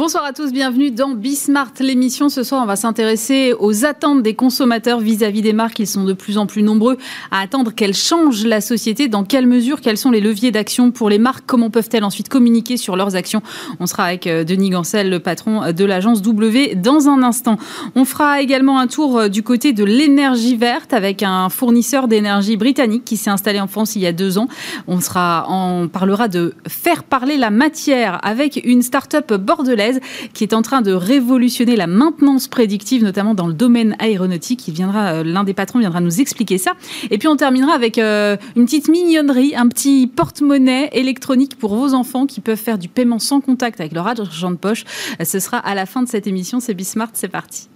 Bonsoir à tous, bienvenue dans Bismart, l'émission. Ce soir, on va s'intéresser aux attentes des consommateurs vis-à-vis des marques. Ils sont de plus en plus nombreux à attendre qu'elles changent la société. Dans quelle mesure? Quels sont les leviers d'action pour les marques? Comment peuvent-elles ensuite communiquer sur leurs actions? On sera avec euh, Denis Gancel, le patron de l'agence W, dans un instant. On fera également un tour euh, du côté de l'énergie verte avec un fournisseur d'énergie britannique qui s'est installé en France il y a deux ans. On, on parlera de faire parler la matière avec une start-up bordelaise qui est en train de révolutionner la maintenance prédictive, notamment dans le domaine aéronautique. Il viendra, euh, l'un des patrons viendra nous expliquer ça. Et puis on terminera avec euh, une petite mignonnerie, un petit porte-monnaie électronique pour vos enfants qui peuvent faire du paiement sans contact avec leur argent de poche. Ce sera à la fin de cette émission. C'est Bismart, c'est parti.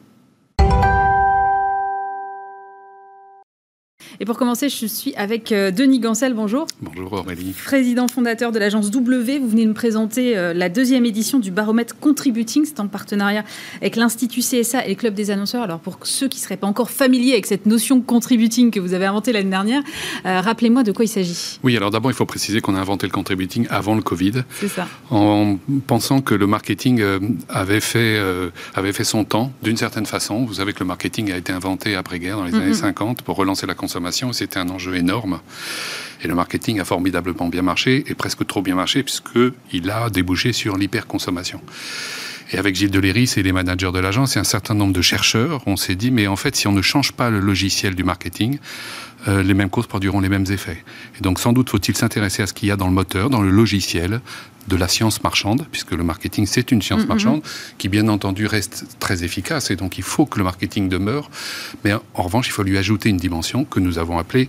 Et pour commencer, je suis avec euh, Denis Gancel. Bonjour. Bonjour Aurélie. Président fondateur de l'agence W. Vous venez de nous présenter euh, la deuxième édition du baromètre Contributing. C'est en partenariat avec l'Institut CSA et le Club des annonceurs. Alors pour ceux qui ne seraient pas encore familiers avec cette notion contributing que vous avez inventée l'année dernière, euh, rappelez-moi de quoi il s'agit. Oui, alors d'abord, il faut préciser qu'on a inventé le contributing avant le Covid. C'est ça. En pensant que le marketing avait fait, avait fait son temps d'une certaine façon. Vous savez que le marketing a été inventé après-guerre dans les années 50 pour relancer la consommation c'était un enjeu énorme. Et le marketing a formidablement bien marché, et presque trop bien marché, puisqu'il a débouché sur l'hyperconsommation. Et avec Gilles Deléry et les managers de l'agence et un certain nombre de chercheurs, on s'est dit, mais en fait, si on ne change pas le logiciel du marketing, euh, les mêmes causes produiront les mêmes effets. Et donc, sans doute faut-il s'intéresser à ce qu'il y a dans le moteur, dans le logiciel de la science marchande, puisque le marketing, c'est une science mm-hmm. marchande, qui, bien entendu, reste très efficace. Et donc, il faut que le marketing demeure. Mais en revanche, il faut lui ajouter une dimension que nous avons appelée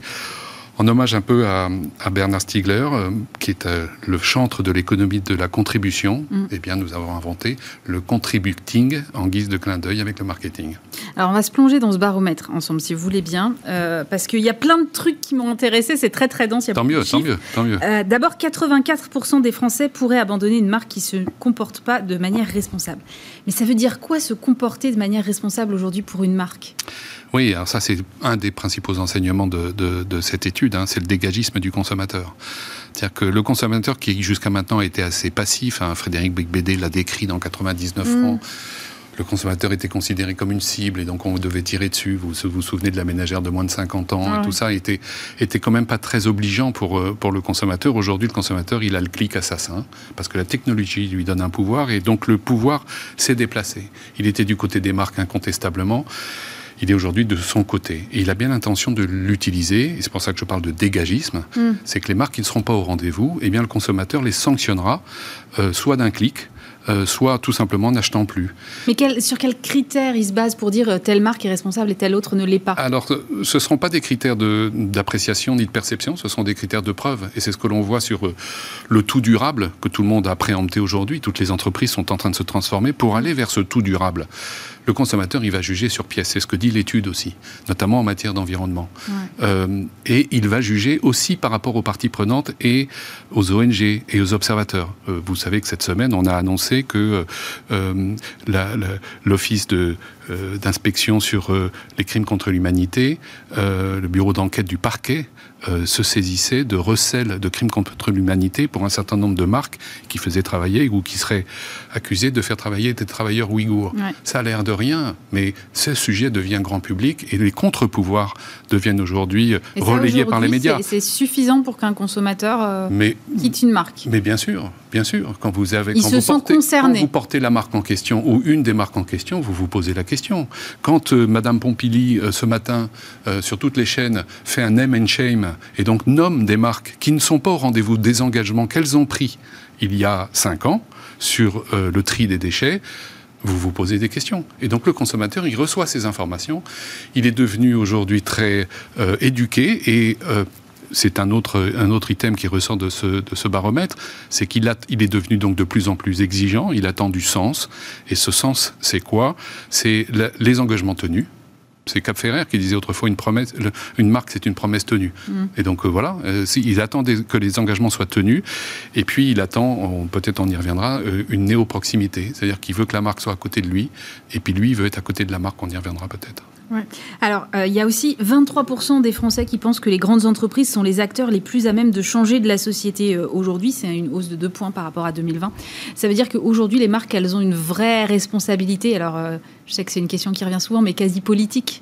en hommage un peu à, Bernard Stiegler, euh, qui est euh, le chantre de l'économie de la contribution, mm. eh bien, nous avons inventé le contributing en guise de clin d'œil avec le marketing. Alors, on va se plonger dans ce baromètre ensemble, si vous voulez bien, euh, parce qu'il y a plein de trucs qui m'ont intéressé. C'est très, très dense. tant, mieux, tant mieux, tant mieux, D'abord, 84% des Français pourraient abandonner une marque qui se comporte pas de manière responsable. Mais ça veut dire quoi se comporter de manière responsable aujourd'hui pour une marque? Oui, alors ça c'est un des principaux enseignements de, cette étude, hein, c'est le dégagisme du consommateur. C'est-à-dire que le consommateur qui jusqu'à maintenant était assez passif, hein, Frédéric Becbédé l'a décrit dans 99 mm. francs, le consommateur était considéré comme une cible et donc on devait tirer dessus. Vous vous souvenez de la ménagère de moins de 50 ans et tout ça était, était quand même pas très obligeant pour, euh, pour le consommateur. Aujourd'hui, le consommateur, il a le clic assassin parce que la technologie lui donne un pouvoir et donc le pouvoir s'est déplacé. Il était du côté des marques incontestablement il est aujourd'hui de son côté. Et il a bien l'intention de l'utiliser, et c'est pour ça que je parle de dégagisme, mm. c'est que les marques qui ne seront pas au rendez-vous, eh bien le consommateur les sanctionnera, euh, soit d'un clic, euh, soit tout simplement n'achetant plus. Mais sur quels critères il se base pour dire euh, telle marque est responsable et telle autre ne l'est pas? Alors, ce ne seront pas des critères d'appréciation ni de perception, ce sont des critères de preuve. Et c'est ce que l'on voit sur le tout durable que tout le monde a préempté aujourd'hui. Toutes les entreprises sont en train de se transformer pour aller vers ce tout durable. Le consommateur, il va juger sur pièce. C'est ce que dit l'étude aussi, notamment en matière d'environnement. et il va juger aussi par rapport aux parties prenantes et aux ONG et aux observateurs. vous savez que cette semaine, on a annoncé que euh, l'Office de euh, d'inspection sur euh, les crimes contre l'humanité, le bureau d'enquête du parquet se saisissait de recel de crimes contre l'humanité pour un certain nombre de marques qui faisaient travailler ou qui seraient accusées de faire travailler des travailleurs ouïghours. Ça a l'air de rien, mais ce sujet devient grand public et les contre-pouvoirs deviennent aujourd'hui relayés par les médias. C'est suffisant pour qu'un consommateur quitte une marque. Mais bien sûr, bien sûr. Quand vous avez, quand vous portez, quand vous portez la marque en question ou une des marques en question, vous vous posez la question. Quand euh, Madame Pompili, euh, ce matin, euh, sur toutes les chaînes, fait un name and shame et donc nomme des marques qui ne sont pas au rendez-vous des engagements qu'elles ont pris il y a cinq ans sur le tri des déchets, vous vous posez des questions. Et donc le consommateur, il reçoit ces informations. Il est devenu aujourd'hui très éduqué et c'est un autre, un autre item qui ressort de ce, de ce baromètre, c'est qu'il il est devenu donc de plus en plus exigeant, il attend du sens. Et ce sens, c'est quoi? C'est les engagements tenus. C'est Cap Ferrer qui disait autrefois une promesse, une marque c'est une promesse tenue. Mm. Et donc euh, voilà, euh, il attend que les engagements soient tenus. Et puis il attend, peut-être on y reviendra, euh, une néo-proximité. C'est-à-dire qu'il veut que la marque soit à côté de lui. Et puis lui, il veut être à côté de la marque, on y reviendra peut-être. Alors, euh, il y a aussi 23% des Français qui pensent que les grandes entreprises sont les acteurs les plus à même de changer de la société euh, aujourd'hui. C'est une hausse de 2 points par rapport à 2020. Ça veut dire qu'aujourd'hui, les marques, elles ont une vraie responsabilité. Alors, euh, je sais que c'est une question qui revient souvent, mais quasi politique.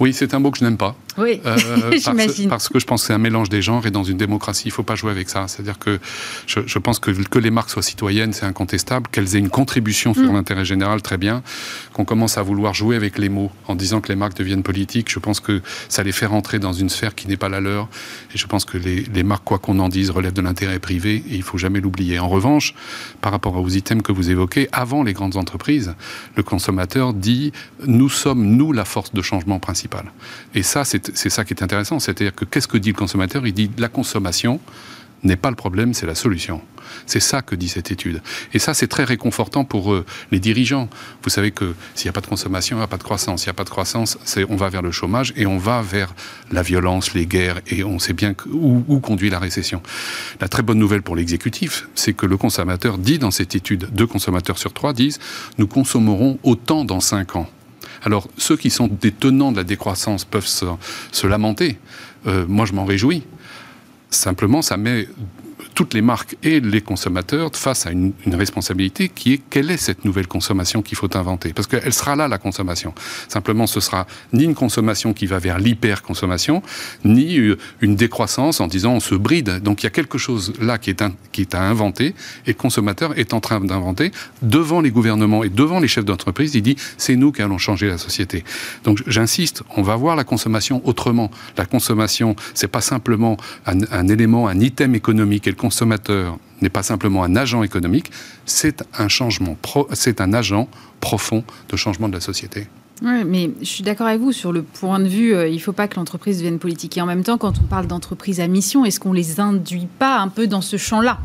Oui, c'est un mot que je n'aime pas. Oui, euh, parce, parce, que je pense que c'est un mélange des genres et dans une démocratie, il ne faut pas jouer avec ça. C'est-à-dire que je, je, pense que que les marques soient citoyennes, c'est incontestable, qu'elles aient une contribution sur mm. l'intérêt général, très bien. Qu'on commence à vouloir jouer avec les mots en disant que les marques deviennent politiques, je pense que ça les fait rentrer dans une sphère qui n'est pas la leur. Et je pense que les, les marques, quoi qu'on en dise, relèvent de l'intérêt privé et il ne faut jamais l'oublier. En revanche, par rapport aux items que vous évoquez, avant les grandes entreprises, le consommateur dit nous sommes, nous, la force de changement principale. Et ça, c'est ça qui est intéressant. C'est-à-dire que qu'est-ce que dit le consommateur? Il dit la consommation n'est pas le problème, c'est la solution. C'est ça que dit cette étude. Et ça, c'est très réconfortant pour euh, les dirigeants. Vous savez que s'il n'y a pas de consommation, il n'y a pas de croissance. S'il n'y a pas de croissance, on va vers le chômage et on va vers la violence, les guerres, et on sait bien où, où conduit la récession. La très bonne nouvelle pour l'exécutif, c'est que le consommateur dit dans cette étude, deux consommateurs sur trois disent, nous consommerons autant dans cinq ans. Alors, ceux qui sont des tenants de la décroissance peuvent se, lamenter. Euh, moi, je m'en réjouis. Simplement, ça met toutes les marques et les consommateurs face à une, responsabilité qui est quelle est cette nouvelle consommation qu'il faut inventer? Parce qu'elle sera là, la consommation. Simplement, ce sera ni une consommation qui va vers l'hyper-consommation, ni euh, une décroissance en disant on se bride. Donc il y a quelque chose là qui est, à inventer et le consommateur est en train d'inventer devant les gouvernements et devant les chefs d'entreprise. Il dit c'est nous qui allons changer la société. Donc j'insiste, on va voir la consommation autrement. La consommation, c'est pas simplement un élément, un item économique consommateur n'est pas simplement un agent économique, c'est un changement, c'est un agent profond de changement de la société. Oui, mais je suis d'accord avec vous sur le point de vue, euh, il ne faut pas que l'entreprise devienne politique. Et en même temps, quand on parle d'entreprise à mission, est-ce qu'on les induit pas un peu dans ce champ-là?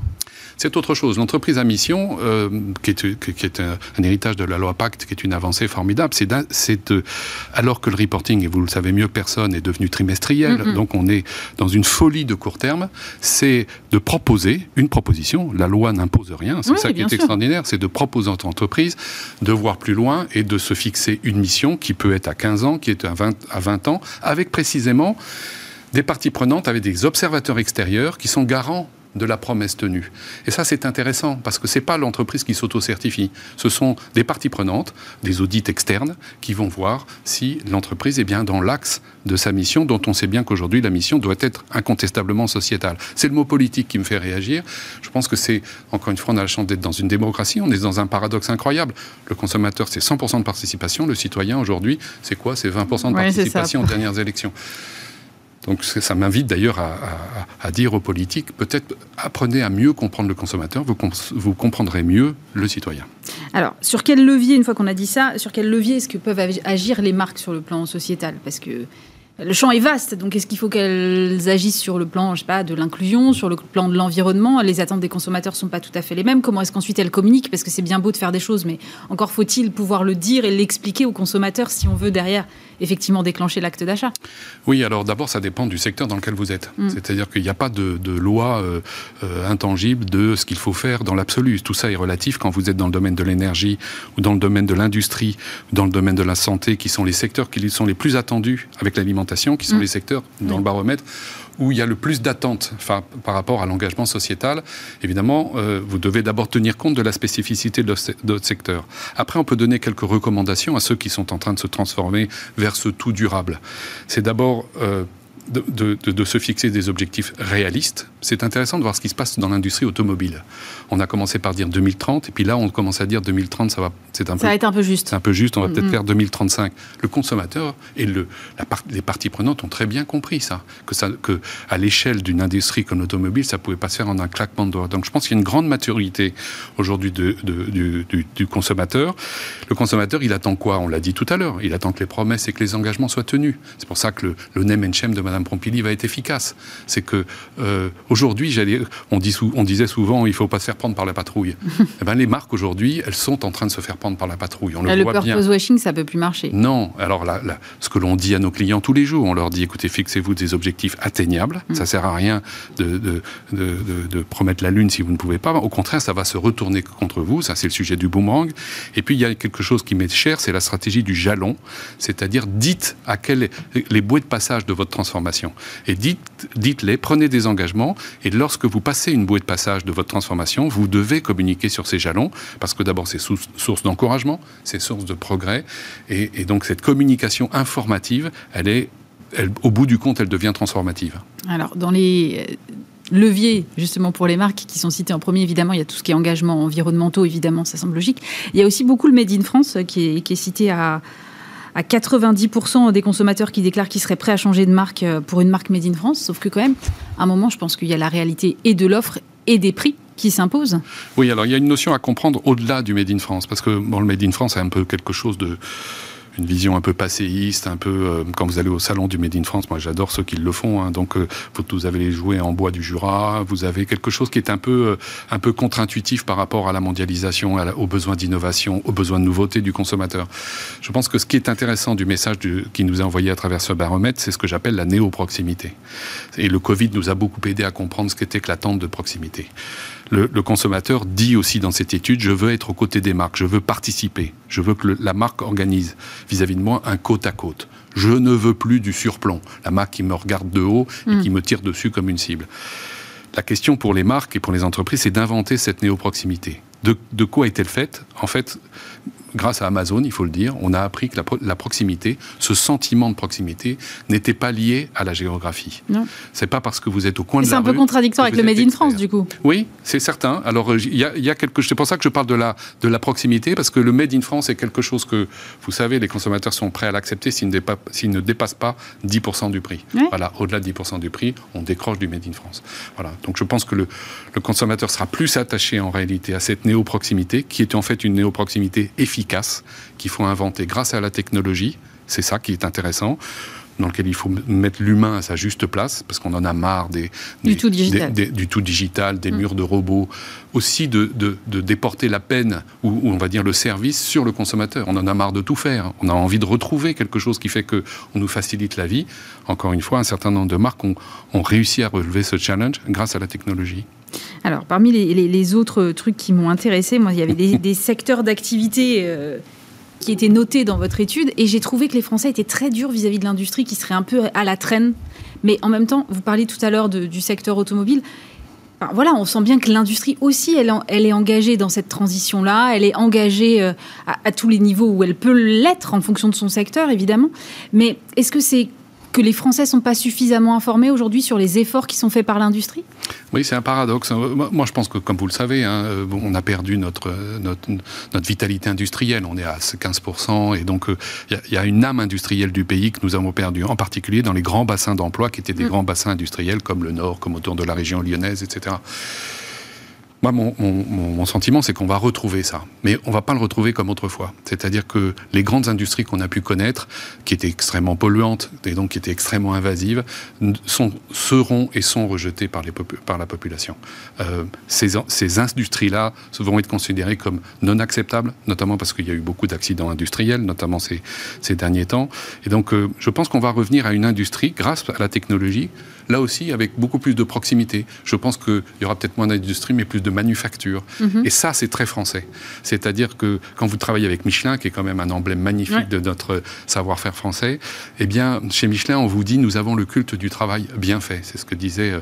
C'est autre chose. L'entreprise à mission, euh, qui est, qui est un, héritage de la loi Pacte, qui est une avancée formidable, c'est alors que le reporting, et vous le savez mieux que personne, est devenu trimestriel, donc on est dans une folie de court terme, c'est de proposer une proposition. La loi n'impose rien, c'est ça qui est extraordinaire, c'est de proposer à l'entreprise de voir plus loin et de se fixer une mission qui peut être à 15 ans, qui est à 20, à 20 ans, avec précisément des parties prenantes, avec des observateurs extérieurs qui sont garants de la promesse tenue. Et ça, c'est intéressant parce que c'est pas l'entreprise qui s'auto-certifie. Ce sont des parties prenantes, des audits externes qui vont voir si l'entreprise est bien dans l'axe de sa mission, dont on sait bien qu'aujourd'hui la mission doit être incontestablement sociétale. C'est le mot politique qui me fait réagir. Je pense que c'est, encore une fois, on a la chance d'être dans une démocratie, on est dans un paradoxe incroyable. Le consommateur, c'est 100% de participation, le citoyen, aujourd'hui, c'est quoi? C'est 20% de participation aux dernières élections. Donc ça m'invite d'ailleurs à, dire aux politiques, peut-être apprenez à mieux comprendre le consommateur, vous, comprendrez mieux le citoyen. Alors, sur quel levier, une fois qu'on a dit ça, sur quel levier est-ce que peuvent agir les marques sur le plan sociétal? Parce que le champ est vaste, donc est-ce qu'il faut qu'elles agissent sur le plan, je sais pas, de l'inclusion, sur le plan de l'environnement? Les attentes des consommateurs sont pas tout à fait les mêmes. Comment est-ce qu'ensuite elles communiquent? Parce que c'est bien beau de faire des choses, mais encore faut-il pouvoir le dire et l'expliquer aux consommateurs si on veut derrière effectivement déclencher l'acte d'achat. Oui, alors d'abord ça dépend du secteur dans lequel vous êtes. Mm. C'est-à-dire qu'il n'y a pas de, loi euh, euh, intangible de ce qu'il faut faire dans l'absolu. Tout ça est relatif quand vous êtes dans le domaine de l'énergie ou dans le domaine de l'industrie, dans le domaine de la santé, qui sont les secteurs qui sont les plus attendus avec l'alimentation qui sont mm. les secteurs dans le baromètre où il y a le plus d'attentes par rapport à l'engagement sociétal. Évidemment, euh, vous devez d'abord tenir compte de la spécificité de votre secteur. Après, on peut donner quelques recommandations à ceux qui sont en train de se transformer vers ce tout durable. C'est d'abord euh, de, de, se fixer des objectifs réalistes. C'est intéressant de voir ce qui se passe dans l'industrie automobile. On a commencé par dire 2030, et puis là, on commence à dire 2030, ça va, c'est un ça va être un peu juste. C'est un peu juste. On va peut-être faire 2035. Le consommateur et le, la les parties prenantes ont très bien compris ça, que ça, que à l'échelle d'une industrie comme l'automobile, ça pouvait pas se faire en un claquement de doigts. Donc, je pense qu'il y a une grande maturité aujourd'hui de, du, du, du consommateur. Le consommateur, il attend quoi? On l'a dit tout à l'heure. Il attend que les promesses et que les engagements soient tenus. C'est pour ça que le, le name and shame de Mme Madame Pompili va être efficace. C'est que euh, aujourd'hui, on, on, disait souvent, il ne faut pas se faire prendre par la patrouille. eh ben, les marques aujourd'hui, elles sont en train de se faire prendre par la patrouille. On le, voit bien. purpose washing, ça peut plus marcher. Non. Alors là, ce que l'on dit à nos clients tous les jours, on leur dit, écoutez, fixez-vous des objectifs atteignables. Ça mm. Ça sert à rien de, de, de, de, promettre la lune si vous ne pouvez pas. Au contraire, ça va se retourner contre vous. Ça, c'est le sujet du boomerang. Et puis, il y a quelque chose qui m'est cher, c'est la stratégie du jalon. C'est-à-dire, dites à quel les bouées de passage de votre transformation. Et dites, dites-les, prenez des engagements. Et lorsque vous passez une bouée de passage de votre transformation, vous devez communiquer sur ces jalons. Parce que d'abord, c'est source d'encouragement, c'est source de progrès. Et, donc, cette communication informative, elle est au bout du compte, elle devient transformative. Alors, dans les euh, leviers, justement, pour les marques qui sont cités en premier, évidemment, il y a tout ce qui est engagement environnementaux, évidemment, ça semble logique. Il y a aussi beaucoup le Made in France euh, qui est, cité à, à 90% des consommateurs qui déclarent qu'ils seraient prêts à changer de marque euh, pour une marque Made in France. Sauf que quand même, à un moment, je pense qu'il y a la réalité et de l'offre et des prix qui s'imposent. Oui, alors il y a une notion à comprendre au-delà du Made in France, parce que bon, le Made in France c'est un peu quelque chose de une vision un peu passéiste, un peu euh, quand vous allez au salon du Made in France. Moi, j'adore ceux qui le font. Hein, donc, euh, vous avez les jouets en bois du Jura. Vous avez quelque chose qui est un peu euh, un peu contre-intuitif par rapport à la mondialisation, aux besoins d'innovation, aux besoins de nouveauté du consommateur. Je pense que ce qui est intéressant du message qui nous est envoyé à travers ce baromètre, c'est ce que j'appelle la néo-proximité. Et le Covid nous a beaucoup aidé à comprendre ce qu'était que l'attente de proximité le, consommateur dit aussi dans cette étude, je veux être aux côtés des marques, je veux participer, je veux que la marque organise vis-à-vis de moi un côte à côte. Je ne veux plus du surplomb, la marque qui me regarde de haut et mm. qui me tire dessus comme une cible. La question pour les marques et pour les entreprises, c'est d'inventer cette néo-proximité. De, de quoi est-elle faite? En fait, grâce à Amazon, il faut le dire, on a appris que la, proximité, ce sentiment de proximité, n'était pas lié à la géographie. Non. C'est pas parce que vous êtes au coin de la rue. C'est un peu contradictoire avec le Made in France, du coup. Oui, c'est certain. Alors, il y a, y a quelque, c'est pour ça que je parle de la de la proximité, parce que le Made in France est quelque chose que, vous savez, les consommateurs sont prêts à l'accepter s'il ne, ne dépasse pas 10% du prix. Voilà, au-delà de 10% du prix, on décroche du Made in France. Voilà. Donc, je pense que le, le consommateur sera plus attaché en réalité à cette néo-proximité, qui est en fait une néo-proximité efficace qu'il faut inventer grâce à la technologie. C'est ça qui est intéressant dans lequel il faut mettre l'humain à sa juste place, parce qu'on en a marre des, du, tout digital. Des, du tout digital, des mm. murs de robots, aussi de, déporter la peine, ou, on va dire le service, sur le consommateur. On en a marre de tout faire. On a envie de retrouver quelque chose qui fait qu'on nous facilite la vie. Encore une fois, un certain nombre de marques ont, réussi à relever ce challenge grâce à la technologie. Alors, parmi les, autres trucs qui m'ont intéressé, moi, il y avait des, secteurs d'activité euh, qui étaient notés dans votre étude, et j'ai trouvé que les Français étaient très durs vis-à-vis de l'industrie, qui serait un peu à la traîne. Mais en même temps, vous parliez tout à l'heure du secteur automobile. voilà, on sent bien que l'industrie aussi, elle, elle, est engagée dans cette transition-là. Elle est engagée euh, à, tous les niveaux où elle peut l'être en fonction de son secteur, évidemment. Mais est-ce que c'est que les Français ne sont pas suffisamment informés aujourd'hui sur les efforts qui sont faits par l'industrie? Oui, c'est un paradoxe. Moi, je pense que, comme vous le savez, hein, on a perdu notre, notre, vitalité industrielle. On est à 15%, et donc il y, a une âme industrielle du pays que nous avons perdue, en particulier dans les grands bassins d'emploi qui étaient des mm. grands bassins industriels comme le Nord, comme autour de la région lyonnaise, etc. Moi, mon, sentiment, c'est qu'on va retrouver ça. Mais on va pas le retrouver comme autrefois. C'est-à-dire que les grandes industries qu'on a pu connaître, qui étaient extrêmement polluantes et donc qui étaient extrêmement invasives, sont, seront et sont rejetées par, la population. Euh, ces, industries-là vont être considérées comme non acceptables, notamment parce qu'il y a eu beaucoup d'accidents industriels, notamment ces, ces derniers temps. Et donc, euh, je pense qu'on va revenir à une industrie, grâce à la technologie, là aussi avec beaucoup plus de proximité. Je pense qu'il y aura peut-être moins d'industrie, mais plus de manufacture. Mhm. Et ça, c'est très français. C'est-à-dire que quand vous travaillez avec Michelin, qui est quand même un emblème magnifique de notre savoir-faire français, eh bien, chez Michelin, on vous dit, nous avons le culte du travail bien fait. C'est ce que disait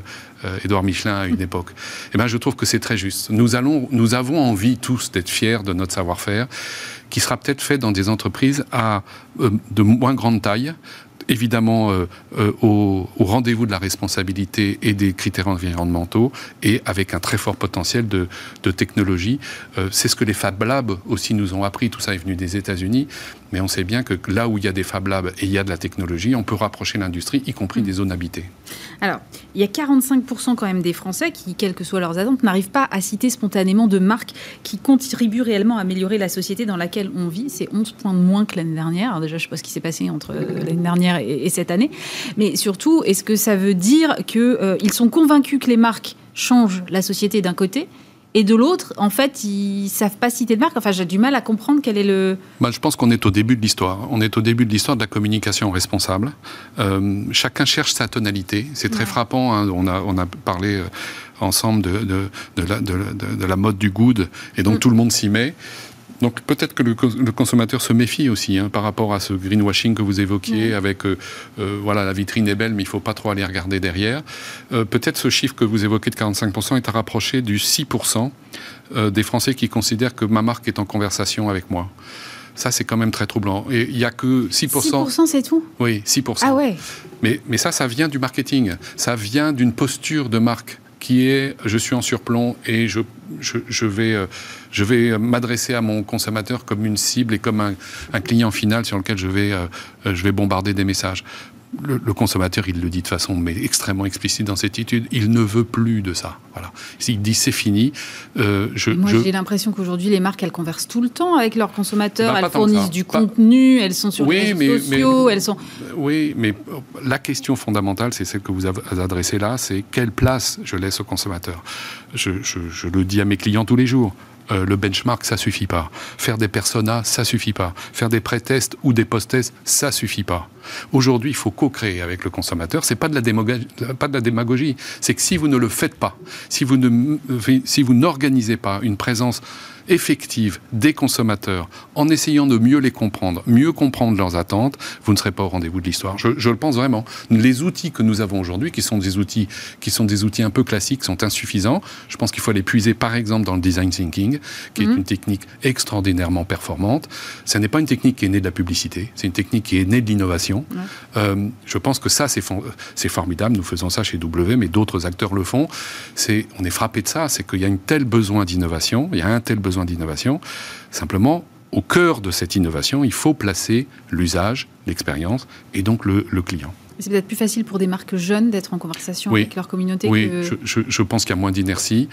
euh, Édouard Michelin à une époque. Eh bien, je trouve que c'est très juste. Nous, allons, nous avons envie tous d'être fiers de notre savoir-faire, qui sera peut-être fait dans des entreprises à euh, de moins grande taille, évidemment euh, euh, au, rendez-vous de la responsabilité et des critères environnementaux et avec un très fort potentiel de, technologie. Euh, c'est ce que les Fab Labs aussi nous ont appris. Tout ça est venu des États-Unis. Mais on sait bien que là où il y a des Fab Labs et il y a de la technologie, on peut rapprocher l'industrie, y compris mm. des zones habitées. Alors, il y a 45% quand même des Français qui, quelles que soient leurs attentes, n'arrivent pas à citer spontanément de marques qui contribuent réellement à améliorer la société dans laquelle on vit. C'est 11 points de moins que l'année dernière. déjà, je ne sais pas ce qui s'est passé entre l'année dernière dernière et, cette année. Mais surtout, est-ce que ça veut dire qu'ils sont convaincus que les marques changent la société d'un côté et de l'autre, en fait, ils savent pas citer de marque? Enfin, j'ai du mal à comprendre quel est le. Bah, je pense qu'on est au début de l'histoire. On est au début de l'histoire de la communication responsable. Euh, chacun cherche sa tonalité. C'est très frappant. Hein. On, a, on a parlé euh, ensemble de, de, de, la, de, la, mode du good, et donc mm. tout le monde s'y met. Donc peut-être que le, consommateur se méfie aussi hein, par rapport à ce greenwashing que vous évoquiez avec euh, euh, voilà la vitrine est belle mais il faut pas trop aller regarder derrière. Euh, peut-être ce chiffre que vous évoquez de 45% est à rapprocher du 6% des Français qui considèrent que ma marque est en conversation avec moi. Ça, c'est quand même très troublant. Et il n'y a que 6%. 6%, c'est tout? Oui, 6%. Ah ouais. Mais, mais ça, ça vient du marketing. Ça vient d'une posture de marque qui est je suis en surplomb et je, je, vais, je vais m'adresser à mon consommateur comme une cible et comme un, un client final sur lequel je vais, euh, je vais bombarder des messages le, consommateur, il le dit de façon mais extrêmement explicite dans cette étude, il ne veut plus de ça. Voilà. Il dit c'est fini. Euh, je, Moi, j'ai l'impression qu'aujourd'hui, les marques, elles conversent tout le temps avec leurs consommateurs. elles fournissent du contenu, elles sont sur les réseaux sociaux, elles sont. Oui, mais la question fondamentale, c'est celle que vous avez adressée là, c'est quelle place je laisse au consommateur? Je, je le dis à mes clients tous les jours. Euh, le benchmark, ça suffit pas. Faire des personas, ça suffit pas. Faire des pré-tests ou des post-tests, ça suffit pas. Aujourd'hui, il faut co-créer avec le consommateur. C'est pas de la démagogie, pas de la démagogie. C'est que si vous ne le faites pas, si vous ne, si vous n'organisez pas une présence effective des consommateurs en essayant de mieux les comprendre, mieux comprendre leurs attentes, vous ne serez pas au rendez-vous de l'histoire. Je, le pense vraiment. Les outils que nous avons aujourd'hui, qui sont des outils qui sont des outils un peu classiques, sont insuffisants. Je pense qu'il faut les puiser, par exemple, dans le design thinking, qui est mhm. une technique extraordinairement performante. Ce n'est pas une technique qui est née de la publicité, c'est une technique qui est née de l'innovation. Euh, je pense que ça, c'est formidable. Nous faisons ça chez W, mais d'autres acteurs le font. On est frappé de ça, c'est qu'il y a un tel besoin d'innovation, il y a un tel besoin d'innovation. Simplement, au cœur de cette innovation, il faut placer l'usage, l'expérience et donc le, client. C'est peut-être plus facile pour des marques jeunes d'être en conversation avec leur communauté. Oui, je, pense qu'il y a moins d'inertie.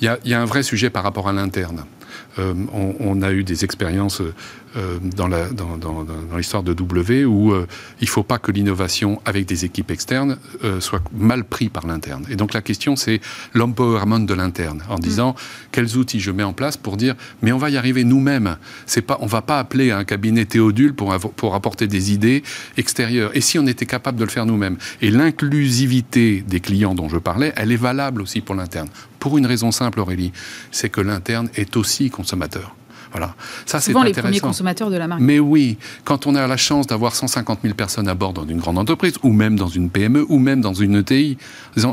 Il, il y, a un vrai sujet par rapport à l'interne. Euh, on, a eu des expériences euh, dans, l'histoire de W où euh, il ne faut pas que l'innovation avec des équipes externes soit mal pris par l'interne. Et donc la question, c'est l'empowerment de l'interne, en disant quels outils je mets en place pour dire mais on va y arriver nous-mêmes. C'est pas, on va pas appeler un cabinet Théodule pour, pour apporter des idées extérieures. Et si on était capable de le faire nous-mêmes Et l'inclusivité des clients dont je parlais, elle est valable aussi pour l'interne. Pour une raison simple, Aurélie, c'est que l'interne est aussi consommateur. Voilà. Ça, c'est les premiers consommateurs de la marque. Mais oui, quand on a la chance d'avoir 150 000 personnes à bord dans une grande entreprise, ou même dans une PME, ou même dans une ETI,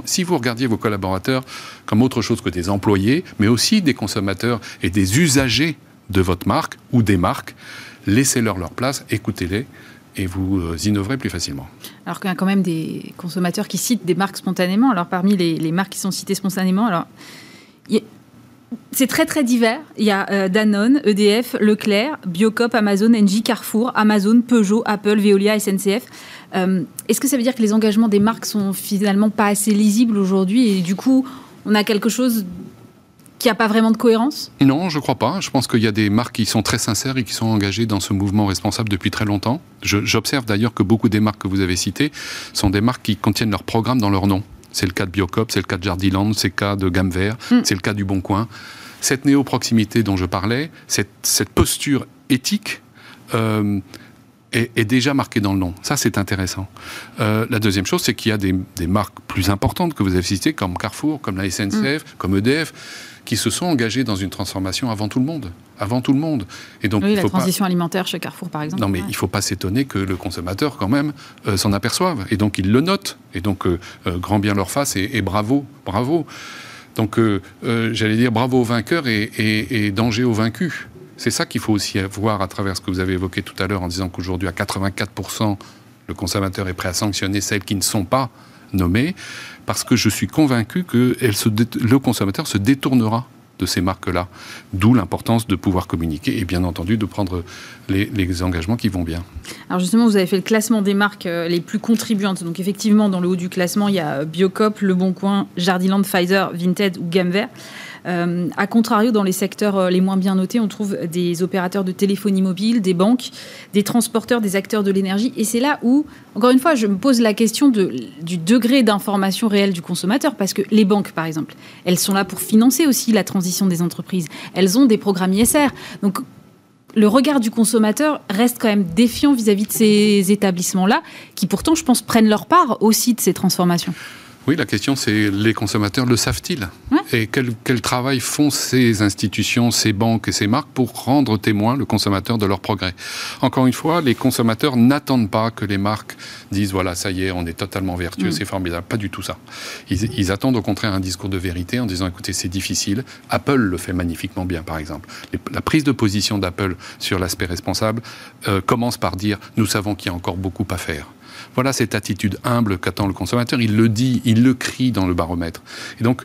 si vous regardiez vos collaborateurs comme autre chose que des employés, mais aussi des consommateurs et des usagers de votre marque ou des marques, laissez-leur leur place, écoutez-les et vous euh, innoverez plus facilement. Alors qu'il y a quand même des consommateurs qui citent des marques spontanément. Alors parmi les, les marques qui sont citées spontanément, alors c'est très très divers. Il y a euh, Danone, EDF, Leclerc, Biocop, Amazon, Engie, Carrefour, Amazon, Peugeot, Apple, Veolia, SNCF. Euh, est-ce que ça veut dire que les engagements des marques sont finalement pas assez lisibles aujourd'hui et du coup on a quelque chose qui n'a pas vraiment de cohérence? Non, je ne crois pas. Je pense qu'il y a des marques qui sont très sincères et qui sont engagées dans ce mouvement responsable depuis très longtemps. J'observe d'ailleurs que beaucoup des marques que vous avez citées sont des marques qui contiennent leur programme dans leur nom. C'est le cas de Biocop, c'est le cas de Jardiland, c'est le cas de Gamme Vert, hmm. c'est le cas du Bon Coin. Cette néo-proximité dont je parlais, cette, posture éthique, euh, est, déjà marquée dans le nom. Ça, c'est intéressant. Euh, la deuxième chose, c'est qu'il y a des, marques plus importantes que vous avez citées, comme Carrefour, comme la SNCF, hmm. comme EDF, qui se sont engagés dans une transformation avant tout le monde. Avant tout le monde. Et donc, oui, la transition alimentaire chez Carrefour, par exemple. Non, mais il ne faut pas s'étonner que le consommateur, quand même, euh, s'en aperçoive. Et donc, il le note. Et donc, grand bien leur face et, bravo, bravo. Donc, j'allais dire bravo aux vainqueurs et, et danger aux vaincus. C'est ça qu'il faut aussi voir à travers ce que vous avez évoqué tout à l'heure en disant qu'aujourd'hui, à 84%, le consommateur est prêt à sanctionner celles qui ne sont pas nommées parce que je suis convaincu que le consommateur se détournera de ces marques-là. D'où l'importance de pouvoir communiquer et bien entendu de prendre les, engagements qui vont bien. Alors justement, vous avez fait le classement des marques euh, les plus contribuantes. Donc effectivement, dans le haut du classement, il y a Biocop, Le Bon Coin, Jardiland, Pfizer, Vinted ou Gamme Vert. Euh, a contrario, dans les secteurs euh, les moins bien notés, on trouve des opérateurs de téléphonie mobile, des banques, des transporteurs, des acteurs de l'énergie. Et c'est là où, encore une fois, je me pose la question du degré d'information réelle du consommateur, parce que les banques, par exemple, elles sont là pour financer aussi la transition des entreprises. Elles ont des programmes ISR. Donc, le regard du consommateur reste quand même défiant vis-à-vis de ces établissements-là, qui pourtant, je pense, prennent leur part aussi de ces transformations. Oui, la question c'est les consommateurs le savent-ils Et quel, quel, travail font ces institutions, ces banques et ces marques pour rendre témoin le consommateur de leur progrès? Encore une fois, les consommateurs n'attendent pas que les marques disent voilà, ça y est, on est totalement vertueux, mm. c'est formidable. Pas du tout ça. Ils, ils, attendent au contraire un discours de vérité en disant écoutez, c'est difficile. Apple le fait magnifiquement bien, par exemple. La prise de position d'Apple sur l'aspect responsable euh, commence par dire nous savons qu'il y a encore beaucoup à faire. Voilà cette attitude humble qu'attend le consommateur. Il le dit, il le crie dans le baromètre. Et donc,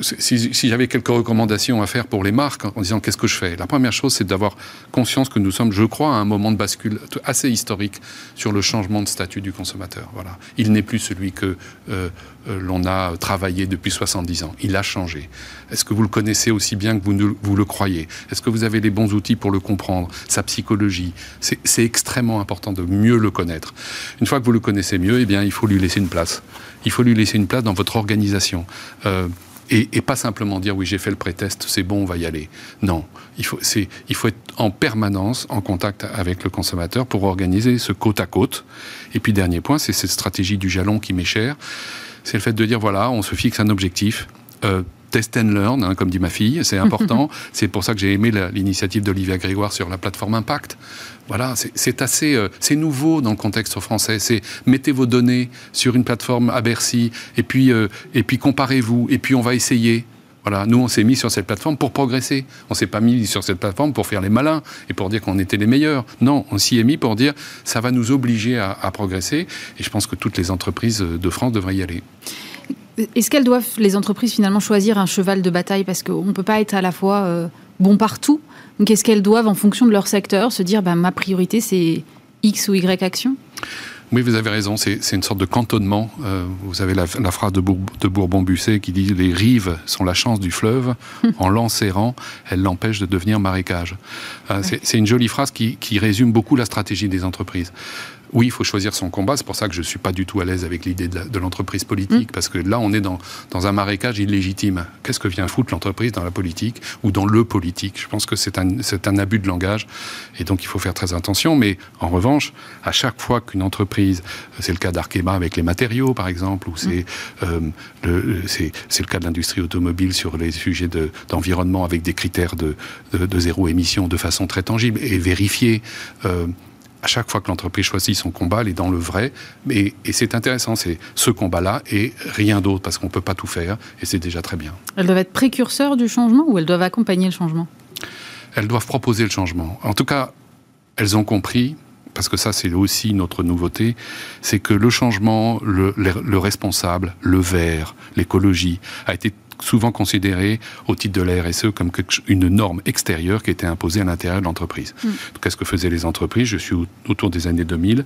si, j'avais quelques recommandations à faire pour les marques en disant qu'est-ce que je fais, la première chose c'est d'avoir conscience que nous sommes, je crois, à un moment de bascule assez historique sur le changement de statut du consommateur. Voilà, il n'est plus celui que euh, euh, l'on a travaillé depuis 70 ans. Il a changé. Est-ce que vous le connaissez aussi bien que vous, vous le croyez? Est-ce que vous avez les bons outils pour le comprendre? Sa psychologie, c'est extrêmement important de mieux le connaître. Une fois que vous le connaissez mieux, eh bien, il faut lui laisser une place. Il faut lui laisser une place dans votre organisation. Euh, et, et, pas simplement dire oui j'ai fait le pré-test, c'est bon, on va y aller. Non, il faut, il faut être en permanence en contact avec le consommateur pour organiser ce côte à côte. Et puis dernier point, c'est cette stratégie du jalon qui m'est chère. C'est le fait de dire voilà, on se fixe un objectif. Euh, test and learn, hein, comme dit ma fille, c'est important. c'est pour ça que j'ai aimé l'initiative d'Olivia Grégoire sur la plateforme Impact. Voilà, c'est assez, euh, c'est nouveau dans le contexte français. C'est mettez vos données sur une plateforme à Bercy et puis euh, et puis comparez-vous et puis on va essayer. Voilà, nous on s'est mis sur cette plateforme pour progresser. On s'est pas mis sur cette plateforme pour faire les malins et pour dire qu'on était les meilleurs. Non, on s'y est mis pour dire ça va nous obliger à, à progresser. Et je pense que toutes les entreprises de France devraient y aller. Est-ce qu'elles doivent, les entreprises, finalement choisir un cheval de bataille? Parce qu'on ne peut pas être à la fois euh, bon partout. Donc est-ce qu'elles doivent, en fonction de leur secteur, se dire bah, ma priorité, c'est X ou Y action? Oui, vous avez raison, c'est une sorte de cantonnement. Euh, vous avez la, phrase de, de Bourbon-Busset qui dit Les rives sont la chance du fleuve, en l'enserrant, elles l'empêchent de devenir marécage. Euh, c'est une jolie phrase qui, qui résume beaucoup la stratégie des entreprises oui, il faut choisir son combat. C'est pour ça que je ne suis pas du tout à l'aise avec l'idée de l'entreprise politique, mm. parce que là, on est dans, dans un marécage illégitime. Qu'est-ce que vient foutre l'entreprise dans la politique ou dans le politique? Je pense que c'est un, un abus de langage, et donc il faut faire très attention. Mais en revanche, à chaque fois qu'une entreprise, c'est le cas d'Arkema avec les matériaux, par exemple, ou c'est mm. euh, le, le cas de l'industrie automobile sur les sujets d'environnement avec des critères de, de, zéro émission de façon très tangible et vérifiée. Euh, à chaque fois que l'entreprise choisit son combat, elle est dans le vrai. Et, et c'est intéressant, c'est ce combat-là et rien d'autre, parce qu'on ne peut pas tout faire, et c'est déjà très bien. Elles doivent être précurseurs du changement ou elles doivent accompagner le changement? Elles doivent proposer le changement. En tout cas, elles ont compris, parce que ça c'est aussi notre nouveauté, c'est que le changement, le, le responsable, le vert, l'écologie, a été souvent considéré au titre de la RSE comme une norme extérieure qui était imposée à l'intérieur de l'entreprise. Mm. Qu'est-ce que faisaient les entreprises? Je suis autour des années 2000.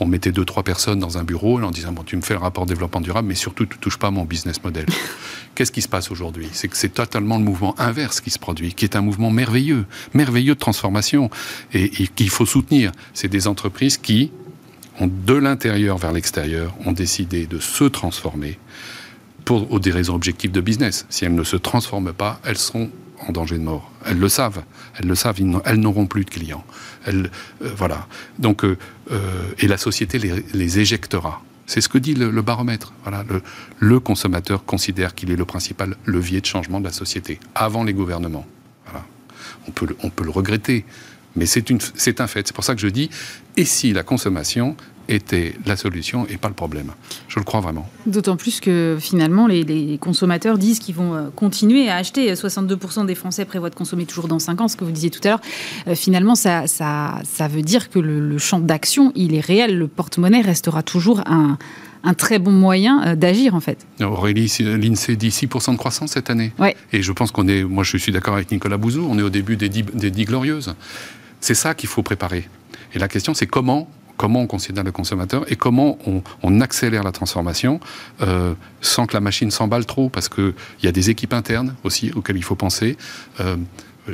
On mettait deux, trois personnes dans un bureau en disant bon, tu me fais le rapport développement durable, mais surtout, tu touches pas à mon business model. Qu'est-ce qui se passe aujourd'hui? C'est que c'est totalement le mouvement inverse qui se produit, qui est un mouvement merveilleux, merveilleux de transformation et, et qu'il faut soutenir. C'est des entreprises qui, ont, de l'intérieur vers l'extérieur, ont décidé de se transformer pour des raisons objectives de business. Si elles ne se transforment pas, elles seront en danger de mort. Elles le savent. Elles le savent. Elles n'auront plus de clients. Elles, euh, voilà. Donc, euh, euh, et la société les, éjectera. C'est ce que dit le, baromètre. Voilà, le, consommateur considère qu'il est le principal levier de changement de la société, avant les gouvernements. On, peut on peut le regretter, mais c'est un fait. C'est pour ça que je dis, et si la consommation était la solution et pas le problème. Je le crois vraiment. D'autant plus que finalement, les, consommateurs disent qu'ils vont euh, continuer à acheter. 62% des Français prévoient de consommer toujours dans 5 ans, ce que vous disiez tout à l'heure. Euh, finalement, ça, ça, ça, veut dire que le, champ d'action, il est réel. Le porte-monnaie restera toujours un, un très bon moyen euh, d'agir en fait. Aurélie, l'INSEE dit 6% de croissance cette année. Ouais. Et je pense qu'on est, moi je suis d'accord avec Nicolas Bouzou, on est au début des des dix glorieuses. C'est ça qu'il faut préparer. Et la question c'est comment comment on considère le consommateur et comment on, accélère la transformation euh, sans que la machine s'emballe trop, parce qu'il y a des équipes internes aussi auxquelles il faut penser. Euh,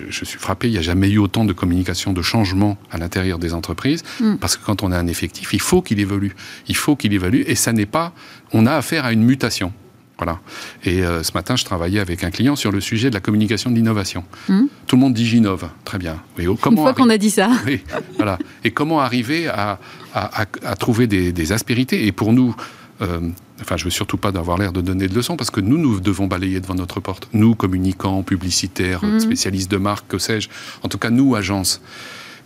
je suis frappé, il n'y a jamais eu autant de communication, de changement à l'intérieur des entreprises, mm. parce que quand on a un effectif, il faut qu'il évolue. Il faut qu'il évolue, et ça n'est pas... On a affaire à une mutation. Voilà. Et euh, ce matin, je travaillais avec un client sur le sujet de la communication de l'innovation. Hmm. Tout le monde dit j'innove. Très bien. Oui, oh, comment Une fois qu'on a dit ça. Oui, voilà. Et comment arriver à, trouver des, aspérités? Et pour nous, euh, enfin, je veux surtout pas d'avoir l'air de donner de leçons, parce que nous, nous devons balayer devant notre porte. Nous, communicants, publicitaires, hmm. spécialistes de marque, que sais-je. En tout cas, nous, agences.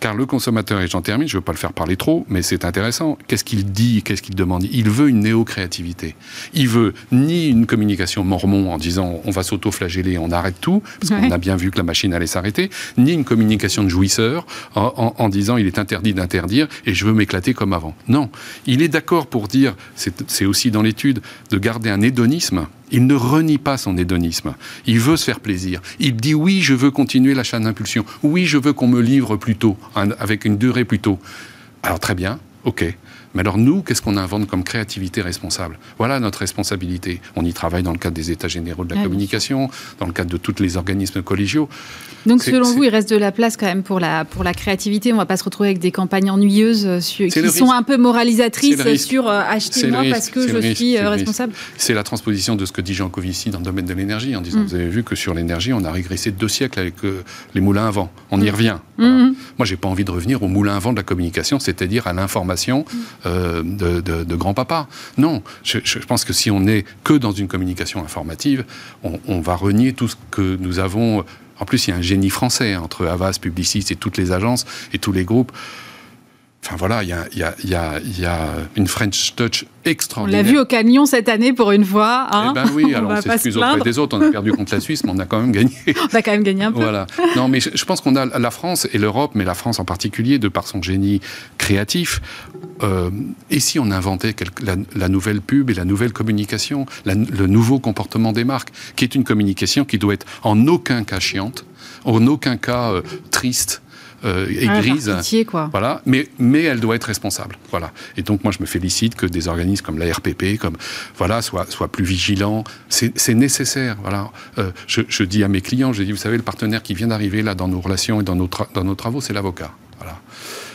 Car le consommateur, et j'en termine, je ne veux pas le faire parler trop, mais c'est intéressant, qu'est-ce qu'il dit, qu'est-ce qu'il demande? Il veut une néo-créativité. Il veut ni une communication mormon en disant on va s'auto-flageller, on arrête tout, parce qu'on a bien vu que la machine allait s'arrêter, ni une communication de jouisseur en, disant il est interdit d'interdire et je veux m'éclater comme avant. Non, il est d'accord pour dire, c'est aussi dans l'étude, de garder un hédonisme il ne renie pas son hédonisme. Il veut se faire plaisir. Il dit oui, je veux continuer la chaîne d'impulsion. Oui, je veux qu'on me livre plus tôt, avec une durée plus tôt. Alors très bien, ok. Mais alors nous, qu'est-ce qu'on invente comme créativité responsable? Voilà notre responsabilité. On y travaille dans le cadre des États généraux de la communication, dans le cadre de tous les organismes collégiaux. Donc selon vous, il reste de la place quand même pour la, pour la créativité. On ne va pas se retrouver avec des campagnes ennuyeuses euh, qui sont un peu moralisatrices sur euh, achetez-moi parce que je suis euh, responsable. C'est la transposition de ce que dit Jean Covici dans le domaine de l'énergie, en disant, mm. vous avez vu que sur l'énergie, on a régressé deux siècles avec les moulins à vent. On y mm. revient. Mm, Moi, Moi, j'ai pas envie de revenir aux moulins à vent de la communication, c'est-à-dire à, l'information de, de, grand-papa. Non, je, pense que si on n'est que dans une communication informative, on, va renier tout ce que nous avons en plus, il y a un génie français entre Havas, Publicis et toutes les agences et tous les groupes. Enfin voilà, il y a, une French touch extraordinaire. On l'a vu au Canyon cette année pour une fois. Hein eh ben oui, alors on, s'excuse auprès des autres. On a perdu contre la Suisse, mais on a quand même gagné. on a quand même gagné un peu. Voilà. Non, mais je, pense qu'on a la France et l'Europe, mais la France en particulier, de par son génie créatif. Euh, et si on inventait la, nouvelle pub et la nouvelle communication, le nouveau comportement des marques, qui est une communication qui doit être en aucun cas chiante, en aucun cas euh, triste euh, et grise. quoi. Voilà, mais, mais elle doit être responsable. Voilà. Et donc, moi, je me félicite que des organismes comme la RPP, comme, voilà, soient, soient plus vigilants. C'est nécessaire. Voilà. Euh, je, je, dis à mes clients, je dis, vous savez, le partenaire qui vient d'arriver là dans nos relations et dans nos, dans nos travaux, c'est l'avocat. Voilà.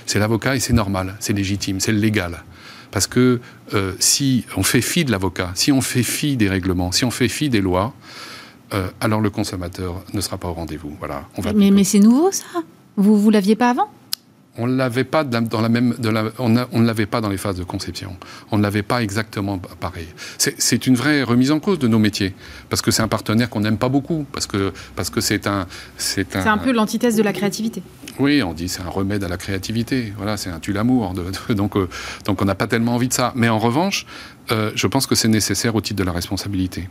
C'est l'avocat et c'est normal, c'est légitime, c'est légal. Parce que euh, si on fait fi de l'avocat, si on fait fi des règlements, si on fait fi des lois, euh, alors le consommateur ne sera pas au rendez-vous. Voilà. On va mais, mais c'est nouveau ça? Vous vous l'aviez pas avant? On l'avait pas dans la même, on, ne l'avait pas dans les phases de conception. On ne l'avait pas exactement pareil. C'est une vraie remise en cause de nos métiers parce que c'est un partenaire qu'on n'aime pas beaucoup parce que parce que c'est un c'est un. C'est un peu l'antithèse de la créativité. Oui, on dit c'est un remède à la créativité. Voilà, c'est un tue l'amour. donc euh, donc on n'a pas tellement envie de ça. Mais en revanche, euh, je pense que c'est nécessaire au titre de la responsabilité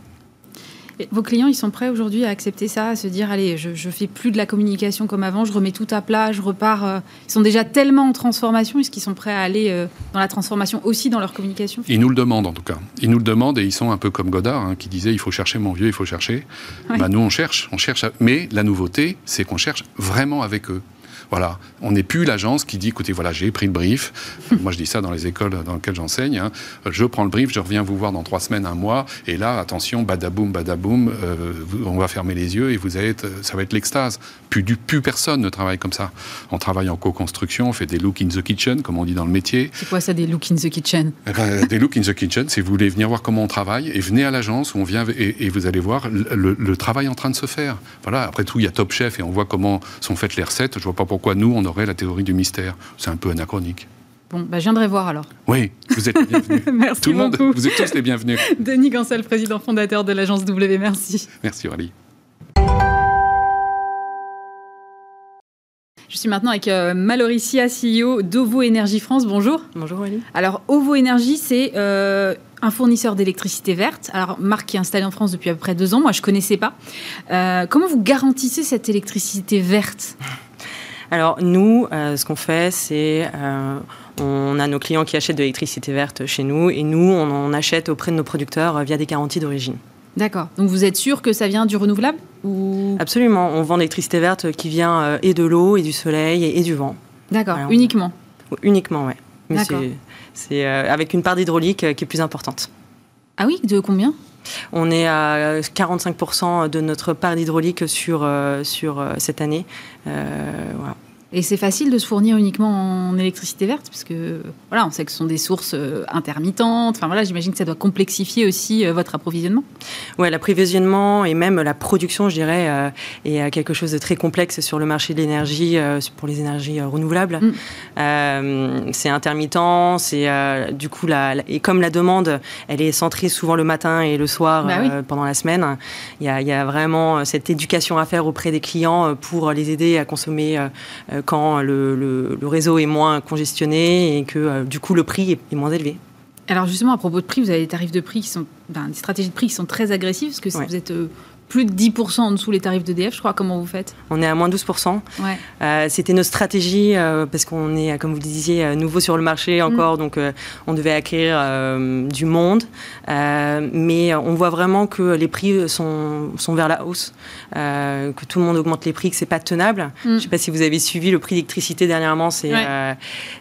vos clients, ils sont prêts aujourd'hui à accepter ça, à se dire allez, je, ne fais plus de la communication comme avant, je remets tout à plat, je repars. Euh, ils sont déjà tellement en transformation, est-ce qu'ils sont prêts à aller euh, dans la transformation aussi dans leur communication? Ils nous le demandent en tout cas. Ils nous le demandent et ils sont un peu comme Godard hein, qui disait il faut chercher mon vieux, il faut chercher. Bah, nous on cherche, on cherche. Mais la nouveauté, c'est qu'on cherche vraiment avec eux. Voilà, on n'est plus l'agence qui dit écoutez, voilà, j'ai pris le brief. Moi, je dis ça dans les écoles dans lesquelles j'enseigne. Hein. Je prends le brief, je reviens vous voir dans trois semaines, un mois, et là, attention, badaboum, badaboum, euh, on va fermer les yeux et vous allez ça va être l'extase. Plus, du, plus personne ne travaille comme ça. On travaille en co-construction, on fait des look in the kitchen, comme on dit dans le métier. C'est quoi ça, des look in the kitchen? Eh ben, Des look in the kitchen, c'est vous voulez venir voir comment on travaille, et venez à l'agence où on vient et, vous allez voir le, le, travail en train de se faire. Voilà. Après tout, il y a Top Chef et on voit comment sont faites les recettes. Je vois pas pourquoi nous, on aurait la théorie du mystère. C'est un peu anachronique. Bon, bah, je viendrai voir alors. Oui, vous êtes les bienvenus. merci Tout le monde, vous êtes tous les bienvenus. Denis Gansel, président fondateur de l'agence W, merci. Merci Aurélie. Je suis maintenant avec euh, Maloricia, CEO d'Ovo Énergie France. Bonjour. Bonjour Aurélie. Alors, Ovo Énergie, c'est euh, un fournisseur d'électricité verte. Alors, marque qui est installée en France depuis à peu près deux ans. Moi, je ne connaissais pas. Euh, comment vous garantissez cette électricité verte? Alors nous, euh, ce qu'on fait, c'est euh, on a nos clients qui achètent de l'électricité verte chez nous et nous, on en achète auprès de nos producteurs via des garanties d'origine. D'accord. Donc vous êtes sûr que ça vient du renouvelable ou... Absolument. On vend de l'électricité verte qui vient euh, et de l'eau et du soleil et, du vent. D'accord. Uniquement? Uniquement, oui. Mais c'est avec une part d'hydraulique qui est plus importante. Ah oui, de combien? On est à 45% de notre part d'hydraulique sur, sur cette année. voilà. Et c'est facile de se fournir uniquement en électricité verte, parce que voilà, on sait que ce sont des sources euh, intermittentes. Enfin voilà, j'imagine que ça doit complexifier aussi euh, votre approvisionnement. Ouais, l'approvisionnement et même la production, je dirais, euh, est quelque chose de très complexe sur le marché de l'énergie pour les énergies renouvelables. Mm. c'est intermittent, c'est du coup la, et comme la demande, elle est centrée souvent le matin et le soir bah pendant la semaine. Il y, a, il y, a, vraiment cette éducation à faire auprès des clients pour les aider à consommer quand le, réseau est moins congestionné et que euh, du coup le prix est, moins élevé. Alors justement, à propos de prix, vous avez des tarifs de prix qui sont, ben, des stratégies de prix qui sont très agressives, parce que vous êtes euh, plus de 10% en dessous les tarifs d'EDF, je crois. Comment vous faites On est à moins 12%. Ouais. Euh, C'était notre stratégie euh, parce qu'on est, comme vous le disiez, euh, nouveau sur le marché encore, mm. donc euh, on devait acquérir du monde. mais on voit vraiment que les prix sont, sont vers la hausse, que tout le monde augmente les prix, que c'est pas tenable. Mm. Je ne sais pas si vous avez suivi le prix d'électricité dernièrement, c'est,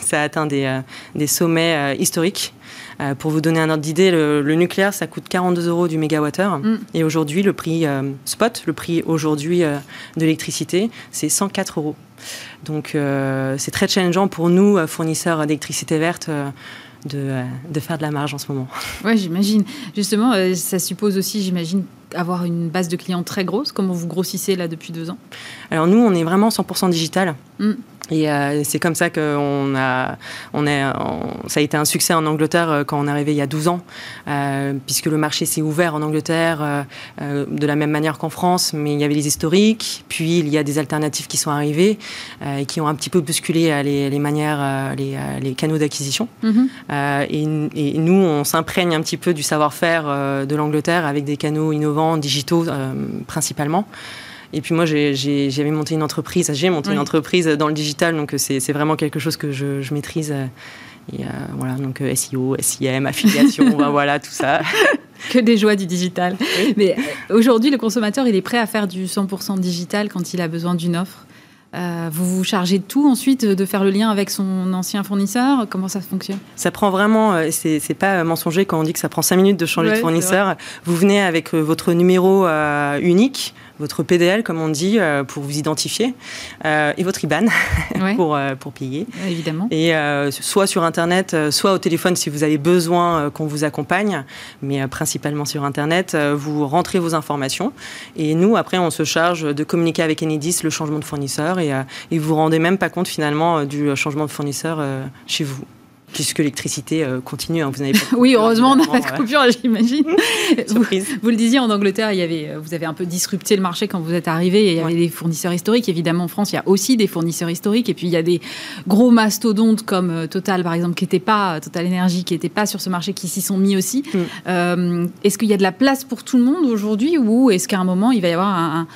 ça a atteint des, des sommets historiques. Euh, pour vous donner un ordre d'idée, le, nucléaire, ça coûte 42 euros du mégawattheure. Mm. Et aujourd'hui, le prix euh, spot, le prix aujourd'hui euh, de l'électricité, c'est 104 euros. Donc c'est très challengeant pour nous, fournisseurs d'électricité verte. De, de, faire de la marge en ce moment. Oui, j'imagine. Justement, ça suppose aussi, j'imagine, avoir une base de clients très grosse? Comment vous grossissez là depuis deux ans? Alors nous, on est vraiment 100% digital. Mm. Et euh, c'est comme ça qu'on a, on est, ça a été un succès en Angleterre euh, quand on est arrivé il y a 12 ans, euh, puisque le marché s'est ouvert en Angleterre de la même manière qu'en France, mais il y avait les historiques, puis il y a des alternatives qui sont arrivées et qui ont un petit peu bousculé les, manières, les, les canaux d'acquisition. Mm-hmm. Et, et, nous, on s'imprègne un petit peu du savoir-faire de l'Angleterre avec des canaux innovants, digitaux principalement. Et puis moi, j'avais monté une entreprise, j'ai monté une entreprise dans le digital, donc euh, c'est vraiment quelque chose que je, je maîtrise. Euh, et euh, voilà, donc SEO, SIM, affiliation, ben voilà, tout ça. Que des joies du digital. Mais aujourd'hui, le consommateur, il est prêt à faire du 100% digital quand il a besoin d'une offre? Vous vous chargez de tout ensuite, de faire le lien avec son ancien fournisseur? Comment ça fonctionne? Ça prend vraiment, c'est pas mensonger quand on dit que ça prend 5 minutes de changer de fournisseur. Vous venez avec votre numéro unique, votre PDL, comme on dit, euh, pour vous identifier, euh, et votre IBAN pour, euh, pour payer. Évidemment. Et soit sur Internet, soit au téléphone si vous avez besoin qu'on vous accompagne, mais principalement sur Internet, vous rentrez vos informations. Et nous, après, on se charge de communiquer avec Enedis le changement de fournisseur et, et vous vous rendez même pas compte finalement du changement de fournisseur chez vous puisque l'électricité euh, continue. Hein, vous n'avez pas oui, heureusement, on n'a pas de coupure, j'imagine. vous, vous, le disiez, en Angleterre, il y avait, euh, vous avez un peu disrupté le marché quand vous êtes arrivé. il y avait des fournisseurs historiques. Évidemment, en France, il y a aussi des fournisseurs historiques. Et puis, il y a des gros mastodontes comme euh, Total, par exemple, qui n'étaient pas, Total Energy, qui n'étaient pas sur ce marché, qui s'y sont mis aussi. Mm. est-ce qu'il y a de la place pour tout le monde aujourd'hui ou est-ce qu'à un moment, il va y avoir un,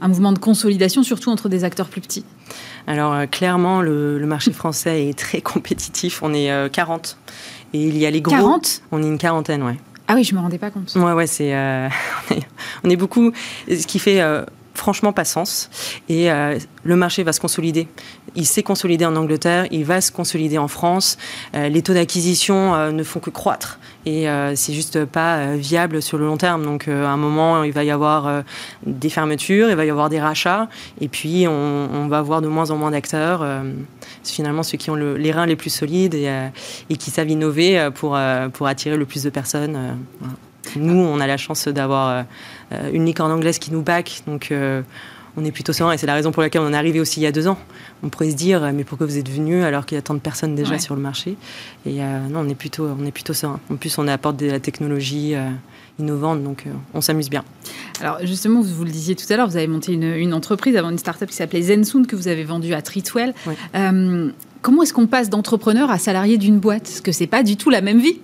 un mouvement de consolidation, surtout entre des acteurs plus petits? Alors euh, clairement, le, marché français est très compétitif. On est 40. Euh, Et il y a les gros. 40 On est une quarantaine, ouais. Ah oui, je me rendais pas compte. Ouais, ouais, c'est. Euh, on, est, beaucoup. Ce qui fait franchement pas sens. Et le marché va se consolider. Il s'est consolidé en Angleterre, il va se consolider en France. les taux d'acquisition ne font que croître et euh, c'est juste pas euh, viable sur le long terme. Donc euh, à un moment, il va y avoir des fermetures, il va y avoir des rachats, et puis on, va avoir de moins en moins d'acteurs. finalement ceux qui ont les reins les plus solides et, qui savent innover pour, pour attirer le plus de personnes. Nous, on a la chance d'avoir une licorne anglaise qui nous back, on est plutôt serein et c'est la raison pour laquelle on est arrivé aussi il y a deux ans. On pourrait se dire mais pourquoi vous êtes venu alors qu'il y a tant de personnes déjà sur le marché? Et euh, non, on est plutôt on est plutôt serein. En plus, on apporte de la technologie euh, innovante, donc euh, on s'amuse bien. Alors justement, vous, vous, le disiez tout à l'heure, vous avez monté une, entreprise avant une start-up qui s'appelait Zensoon que vous avez vendue à Treatwell. comment est-ce qu'on passe d'entrepreneur à salarié d'une boîte? Parce que c'est pas du tout la même vie.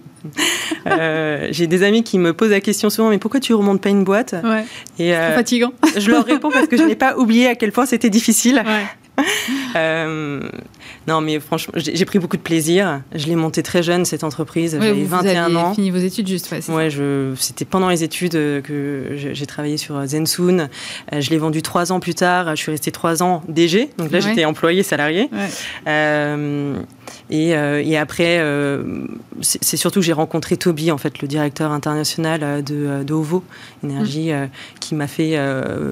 Euh, j'ai des amis qui me posent la question souvent, mais pourquoi tu remontes pas une boîte? Ouais. Et euh, fatigant. Je leur réponds parce que je n'ai pas oublié à quel point c'était difficile. Euh, Non, mais franchement, j'ai pris beaucoup de plaisir. Je l'ai montée très jeune, cette entreprise. J'avais 21 vous ans. fini vos études juste, ouais. c'était pendant les études que j'ai travaillé sur Zensoon. Je l'ai vendu trois ans plus tard. Je suis restée trois ans DG. Donc là, j'étais employée salariée. Euh, et, et, après, c'est surtout que j'ai rencontré Toby, en fait, le directeur international de, de Ovo Énergie, mm. qui m'a fait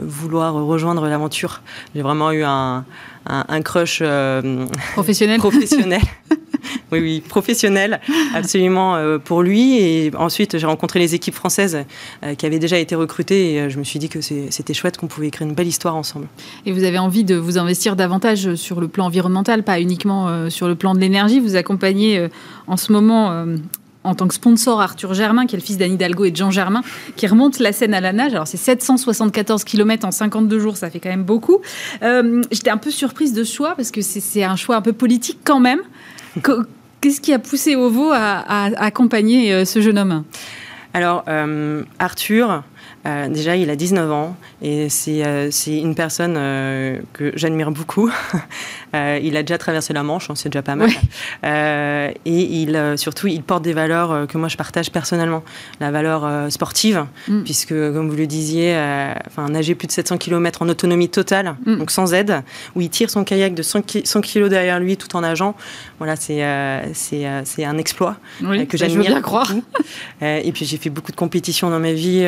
vouloir rejoindre l'aventure. J'ai vraiment eu un, un, crush euh, professionnel. professionnel. oui, oui, professionnel, absolument euh, pour lui. Et ensuite, j'ai rencontré les équipes françaises euh, qui avaient déjà été recrutées et je me suis dit que c'était chouette qu'on pouvait écrire une belle histoire ensemble. Et vous avez envie de vous investir davantage sur le plan environnemental, pas uniquement sur le plan de l'énergie. Vous accompagnez en ce moment en tant que sponsor Arthur Germain, qui est le fils d'Anne Hidalgo et de Jean Germain, qui remonte la Seine à la nage. Alors c'est 774 km en 52 jours, ça fait quand même beaucoup. Euh, j'étais un peu surprise de ce choix, parce que c'est un choix un peu politique quand même. Qu'est-ce qui a poussé Ovo à, accompagner euh, ce jeune homme? Alors, euh, Arthur, déjà, il a 19 ans et c'est une personne que j'admire beaucoup. Euh, il a déjà traversé la Manche, hein, c'est déjà pas mal. Euh, et il, euh, surtout, il porte des valeurs que moi je partage personnellement. La valeur sportive, mm. puisque, comme vous le disiez, enfin, nager plus de 700 km en autonomie totale, mm. donc sans aide, où il tire son kayak de 100 kg derrière lui tout en nageant. Voilà, c'est c'est un exploit que j'admire. bien croire. et puis j'ai fait beaucoup de compétitions dans ma vie,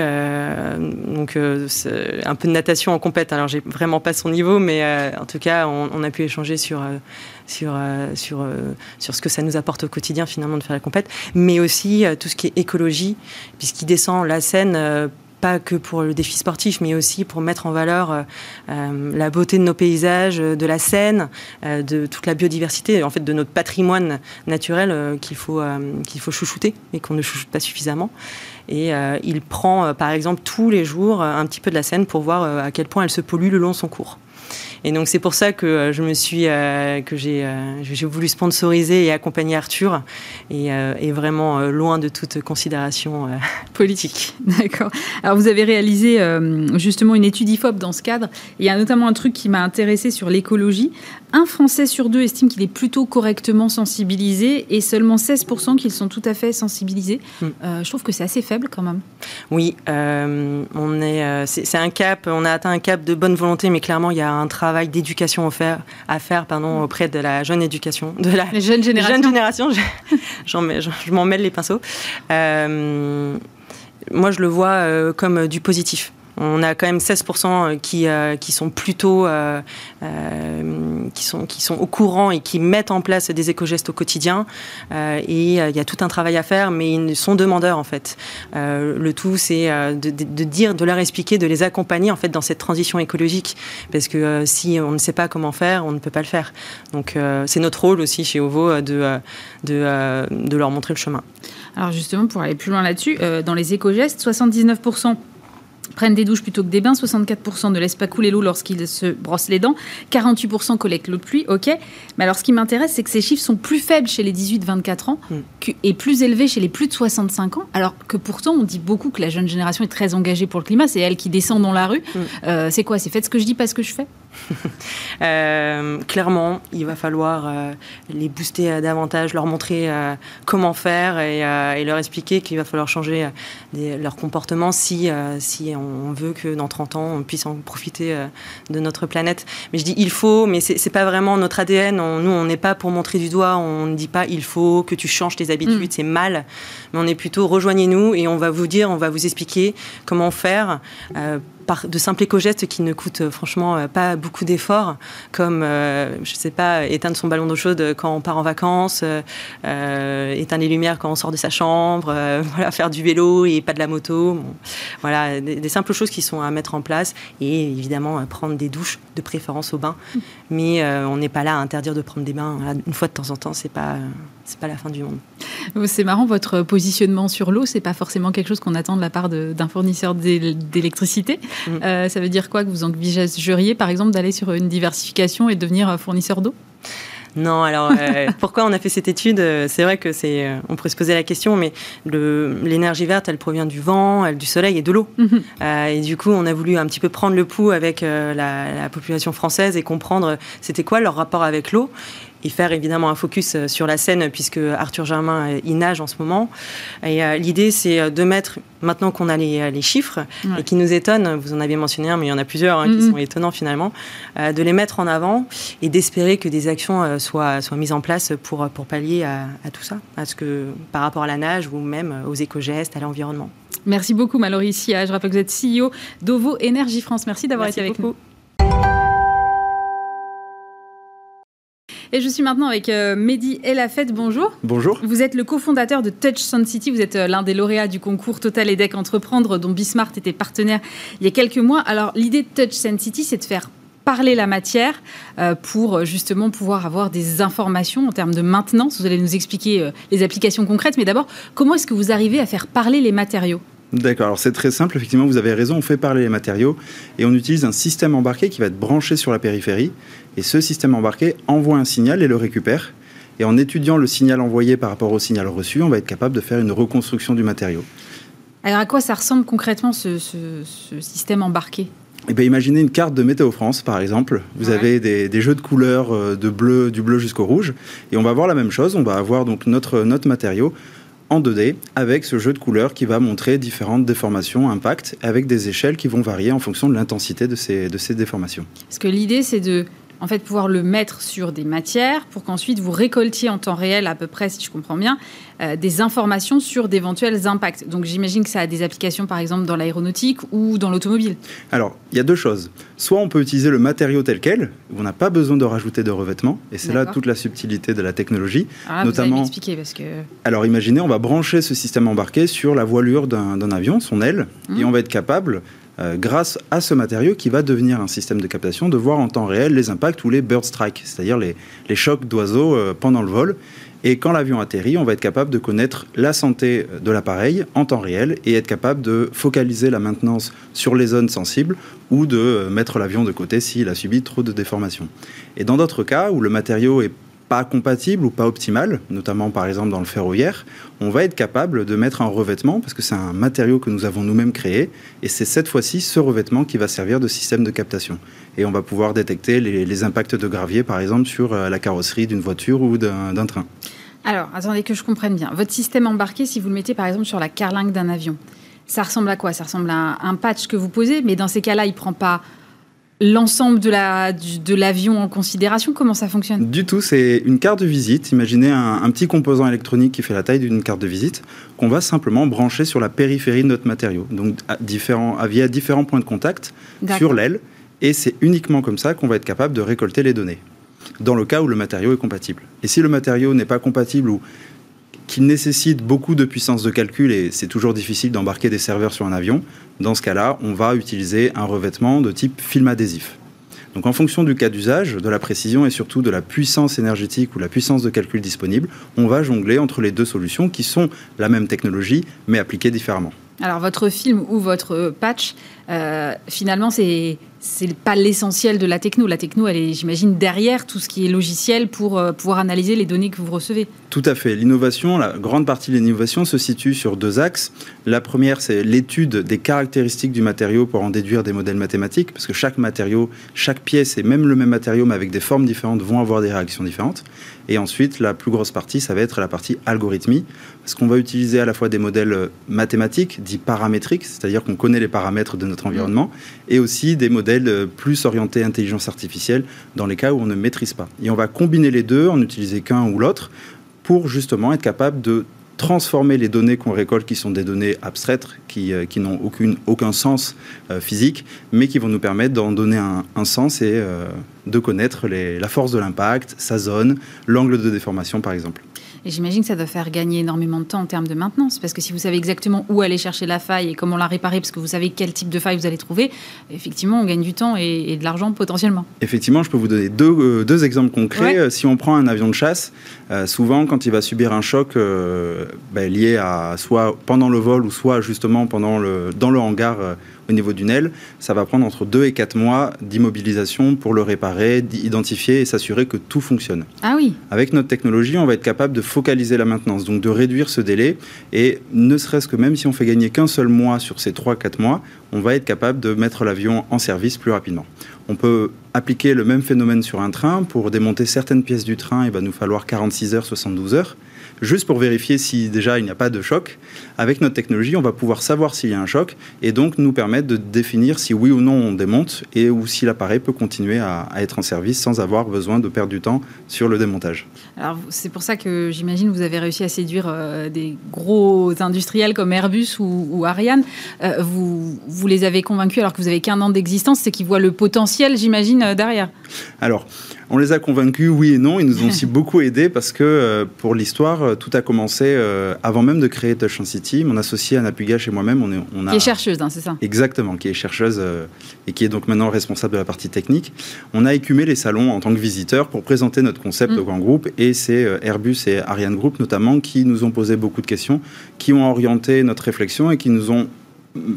donc un peu de natation en compète. Alors j'ai vraiment pas son niveau, mais en tout cas, on a pu échanger sur, euh, sur, euh, sur, euh, sur ce que ça nous apporte au quotidien finalement de faire la compète, mais aussi tout ce qui est écologie, puisqu'il descend la scène pas que pour le défi sportif, mais aussi pour mettre en valeur la beauté de nos paysages, de la Seine, de toute la biodiversité, en fait de notre patrimoine naturel qu'il faut, qu'il faut chouchouter et qu'on ne chouchoute pas suffisamment. Et il prend, par exemple, tous les jours un petit peu de la Seine pour voir à quel point elle se pollue le long de son cours. Et donc c'est pour ça que euh, je me suis, euh, que euh, j'ai, voulu sponsoriser et accompagner Arthur, et, vraiment loin de toute considération politique. D'accord. Alors vous avez réalisé justement une étude IFOP dans ce cadre. Il y a notamment un truc qui m'a intéressé sur l'écologie. Un Français sur deux estime qu'il est plutôt correctement sensibilisé, et seulement 16% qu'ils sont tout à fait sensibilisés. Hmm. je trouve que c'est assez faible quand même. Oui, on est, c'est, un cap. On a atteint un cap de bonne volonté, mais clairement il y a un travail d'éducation à faire, à faire pardon, auprès de la jeune éducation, de la jeune génération. je, m'en mêle les pinceaux. Euh, moi, je le vois euh, comme du positif. On a quand même 16% euh, qui, euh, qui sont plutôt euh, qui, sont, qui sont au courant et qui mettent en place des éco-gestes au quotidien. et il y a tout un travail à faire, mais ils sont demandeurs en fait. le tout, c'est de, dire, de leur expliquer, de les accompagner en fait dans cette transition écologique, parce que si on ne sait pas comment faire, on ne peut pas le faire. Donc c'est notre rôle aussi chez OVO de, de, de leur montrer le chemin. Alors justement, pour aller plus loin là-dessus, dans les éco-gestes, 79% prennent des douches plutôt que des bains, 64% ne laissent pas couler l'eau lorsqu'ils se brossent les dents, 48% collectent l'eau de pluie, ok. Mais alors ce qui m'intéresse, c'est que ces chiffres sont plus faibles chez les 18-24 ans mm. et plus élevés chez les plus de 65 ans, alors que pourtant on dit beaucoup que la jeune génération est très engagée pour le climat, c'est elle qui descend dans la rue. Mm. Euh, c'est quoi? C'est faites ce que je dis, pas ce que je fais? euh, clairement, il va falloir euh, les booster euh, davantage, leur montrer comment faire et, leur expliquer qu'il va falloir changer leur comportement si, si on veut que dans 30 ans, on puisse en profiter de notre planète. Mais je dis il faut, mais c'est pas vraiment notre ADN. nous, on n'est pas pour montrer du doigt, on ne dit pas il faut que tu changes tes habitudes, mm. c'est mal. Mais on est plutôt rejoignez-nous et on va vous dire, on va vous expliquer comment faire par de simples éco-gestes qui ne coûtent euh, franchement euh, pas beaucoup d'efforts, comme, euh, je sais pas, éteindre son ballon d'eau chaude quand on part en vacances, éteindre les lumières quand on sort de sa chambre, voilà, faire du vélo et pas de la moto. voilà, des, simples choses qui sont à mettre en place et évidemment prendre des douches de préférence au bain. Mais on n'est pas là à interdire de prendre des bains une fois de temps en temps, c'est pas c'est pas la fin du monde. C'est marrant, votre positionnement sur l'eau, c'est pas forcément quelque chose qu'on attend de la part d'un fournisseur d'électricité. Mm. Euh, ça veut dire quoi que vous envisageriez, par exemple, d'aller sur une diversification et devenir fournisseur d'eau? Non, alors euh, pourquoi on a fait cette étude? C'est vrai que c'est, euh, on pourrait se poser la question, mais l'énergie verte, elle provient du vent, elle, du soleil et de l'eau. Mhm. et du coup, on a voulu un petit peu prendre le pouls avec la, la, population française et comprendre c'était quoi leur rapport avec l'eau et faire évidemment un focus sur la scène puisque Arthur Germain y nage en ce moment. Et l'idée, c'est de mettre, maintenant qu'on a les, chiffres et qui nous étonnent, vous en avez mentionné un, mais il y en a plusieurs hein, qui mm-hmm. sont étonnants finalement, de les mettre en avant et d'espérer que des actions soient, soient mises en place pour, pour pallier à, tout ça, à ce que, par rapport à la nage ou même aux éco-gestes, à l'environnement. Merci beaucoup Mallory Sia. Je rappelle que vous êtes CEO d'Ovo Énergie France. Merci d'avoir été avec nous. Et je suis maintenant avec euh, Mehdi Elafet. Bonjour. Bonjour. Vous êtes le cofondateur de Touch City. Vous êtes euh, l'un des lauréats du concours Total EDEC Entreprendre dont Bismart était partenaire il y a quelques mois. Alors, l'idée de Touch City, c'est de faire parler la matière euh, pour justement pouvoir avoir des informations en termes de maintenance. Vous allez nous expliquer les applications concrètes, mais d'abord, comment est-ce que vous arrivez à faire parler les matériaux? D'accord, alors c'est très simple, effectivement, vous avez raison, on fait parler les matériaux et on utilise un système embarqué qui va être branché sur la périphérie. Et ce système embarqué envoie un signal et le récupère. Et en étudiant le signal envoyé par rapport au signal reçu, on va être capable de faire une reconstruction du matériau. Alors à quoi ça ressemble concrètement ce, système embarqué? Eh bien, imaginez une carte de Météo France, par exemple. Vous avez des, jeux de couleurs euh, de bleu, du bleu jusqu'au rouge, et on va avoir la même chose. On va avoir donc notre, notre matériau en 2D avec ce jeu de couleurs qui va montrer différentes déformations, impacts, avec des échelles qui vont varier en fonction de l'intensité de ces, de ces déformations. Parce que l'idée, c'est de en fait pouvoir le mettre sur des matières pour qu'ensuite vous récoltiez en temps réel à peu près, si je comprends bien, euh, des informations sur d'éventuels impacts. Donc j'imagine que ça a des applications par exemple dans l'aéronautique ou dans l'automobile. Alors il y a deux choses. Soit on peut utiliser le matériau tel quel, on n'a pas besoin de rajouter de revêtement, et c'est là toute la subtilité de la technologie. Alors notamment. Vous expliquer parce que. Alors imaginez, on va brancher ce système embarqué sur la voilure d'un avion, son aile, et mmh. on va être capable euh, grâce à ce matériau qui va devenir un système de captation, de voir en temps réel les impacts ou les bird strikes, c'est-à-dire les, chocs d'oiseaux euh, pendant le vol. Et quand l'avion atterrit, on va être capable de connaître la santé de l'appareil en temps réel et être capable de focaliser la maintenance sur les zones sensibles ou de euh, mettre l'avion de côté s'il a subi trop de déformations. Et dans d'autres cas où le matériau est pas compatible ou pas optimal, notamment par exemple dans le ferroviaire, on va être capable de mettre un revêtement, parce que c'est un matériau que nous avons nous-mêmes créé, et c'est cette fois-ci ce revêtement qui va servir de système de captation. Et on va pouvoir détecter les, impacts de gravier, par exemple, sur euh, la carrosserie d'une voiture ou d'un train. Alors, attendez que je comprenne bien. Votre système embarqué, si vous le mettez par exemple sur la carlingue d'un avion, ça ressemble à quoi? Ça ressemble à un patch que vous posez, mais dans ces cas-là, il prend pas l'ensemble de l'avion la, de en considération Comment ça fonctionne? Du tout, c'est une carte de visite. Imaginez un, petit composant électronique qui fait la taille d'une carte de visite qu'on va simplement brancher sur la périphérie de notre matériau, donc à différents, via différents points de contact sur l'aile. Et c'est uniquement comme ça qu'on va être capable de récolter les données, dans le cas où le matériau est compatible. Et si le matériau n'est pas compatible ou qu'il nécessite beaucoup de puissance de calcul et c'est toujours difficile d'embarquer des serveurs sur un avion, dans ce cas-là, on va utiliser un revêtement de type film adhésif. Donc en fonction du cas d'usage, de la précision et surtout de la puissance énergétique ou la puissance de calcul disponible, on va jongler entre les deux solutions qui sont la même technologie mais appliquées différemment. Alors votre film ou votre patch, euh, finalement, c'est c'est pas l'essentiel de la techno. La techno, elle est, j'imagine, derrière tout ce qui est logiciel pour euh, pouvoir analyser les données que vous recevez. Tout à fait. L'innovation, la grande partie de l'innovation se situe sur deux axes. La première, c'est l'étude des caractéristiques du matériau pour en déduire des modèles mathématiques, parce que chaque matériau, chaque pièce et même le même matériau, mais avec des formes différentes, vont avoir des réactions différentes. Et ensuite, la plus grosse partie, ça va être la partie algorithmie, parce qu'on va utiliser à la fois des modèles mathématiques, dits paramétriques, c'est-à-dire qu'on connaît les paramètres de environnement, et aussi des modèles euh, plus orientés intelligence artificielle dans les cas où on ne maîtrise pas. Et on va combiner les deux, en utiliser qu'un ou l'autre, pour justement être capable de transformer les données qu'on récolte, qui sont des données abstraites, qui, euh, qui n'ont aucune, aucun sens euh, physique, mais qui vont nous permettre d'en donner un, sens et de connaître la force de l'impact, sa zone, l'angle de déformation par exemple. Et j'imagine que ça doit faire gagner énormément de temps en termes de maintenance, parce que si vous savez exactement où aller chercher la faille et comment la réparer, parce que vous savez quel type de faille vous allez trouver, effectivement, on gagne du temps et, de l'argent potentiellement. Effectivement, je peux vous donner deux, euh, deux exemples concrets. Euh, si on prend un avion de chasse, euh, souvent, quand il va subir un choc ben, lié à soit pendant le vol ou soit justement pendant le, dans le hangar au niveau d'une aile, ça va prendre entre 2 et 4 mois d'immobilisation pour le réparer, d'identifier et s'assurer que tout fonctionne. Ah oui. Avec notre technologie, on va être capable de focaliser la maintenance, donc de réduire ce délai. Et ne serait-ce que même si on fait gagner qu'un seul mois sur ces 3-4 mois, on va être capable de mettre l'avion en service plus rapidement. On peut appliquer le même phénomène sur un train. Pour démonter certaines pièces du train, il va nous falloir 46 heures, 72 heures juste pour vérifier si déjà il n'y a pas de choc. Avec notre technologie, on va pouvoir savoir s'il y a un choc et donc nous permettre de définir si oui ou non on démonte et ou si l'appareil peut continuer à, être en service sans avoir besoin de perdre du temps sur le démontage. Alors c'est pour ça que j'imagine vous avez réussi à séduire euh, des gros industriels comme Airbus ou, Ariane. Euh, vous, vous les avez convaincus alors que vous avez qu'un an d'existence, c'est qu'ils voient le potentiel, j'imagine, euh, derrière. Alors on les a convaincus, oui et non. Ils nous ont aussi beaucoup aidés parce que, euh, pour l'histoire, euh, tout a commencé euh, avant même de créer Touch City. Mon associé Anna Pugache et moi-même, on, est, on a... Qui est chercheuse, hein, c'est ça? Exactement, qui est chercheuse et qui est donc maintenant responsable de la partie technique. On a écumé les salons en tant que visiteurs pour présenter notre concept mm. au grand groupe et c'est Airbus et Ariane Group notamment qui nous ont posé beaucoup de questions, qui ont orienté notre réflexion et qui nous ont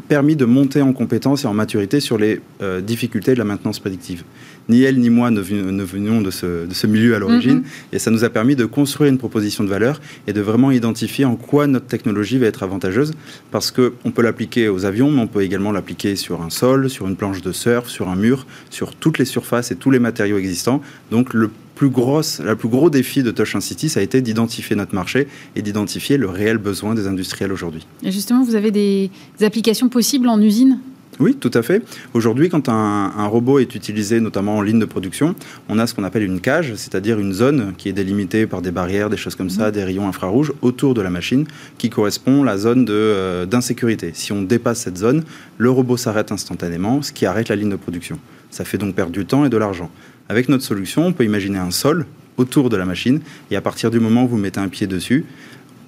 permis de monter en compétence et en maturité sur les difficultés de la maintenance prédictive ni elle ni moi ne, venions de ce, milieu à l'origine. Mhm. Et ça nous a permis de construire une proposition de valeur et de vraiment identifier en quoi notre technologie va être avantageuse. Parce qu'on peut l'appliquer aux avions, mais on peut également l'appliquer sur un sol, sur une planche de surf, sur un mur, sur toutes les surfaces et tous les matériaux existants. Donc le plus gros, le plus gros défi de Touch City, ça a été d'identifier notre marché et d'identifier le réel besoin des industriels aujourd'hui. Et justement, vous avez des applications possibles en usine? Oui, tout à fait. Aujourd'hui, quand un, robot est utilisé notamment en ligne de production, on a ce qu'on appelle une cage, c'est-à-dire une zone qui est délimitée par des barrières, des choses comme ça, mmh. des rayons infrarouges autour de la machine, qui correspond à la zone euh, d'insécurité. si on dépasse cette zone, le robot s'arrête instantanément, ce qui arrête la ligne de production. Ça fait donc perdre du temps et de l'argent. Avec notre solution, on peut imaginer un sol autour de la machine, et à partir du moment où vous mettez un pied dessus,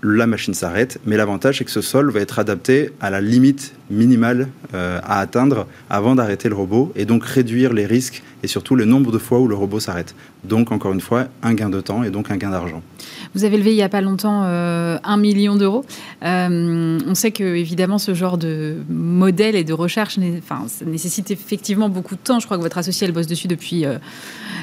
la machine s'arrête, mais l'avantage c'est que ce sol va être adapté à la limite minimale euh, à atteindre avant d'arrêter le robot et donc réduire les risques et surtout le nombre de fois où le robot s'arrête. Donc encore une fois, un gain de temps et donc un gain d'argent. Vous avez levé il n'y a pas longtemps euh, un million d'euros. Euh, on sait que évidemment ce genre de modèle et de recherche nécessite effectivement beaucoup de temps. Je crois que votre associé elle bosse dessus depuis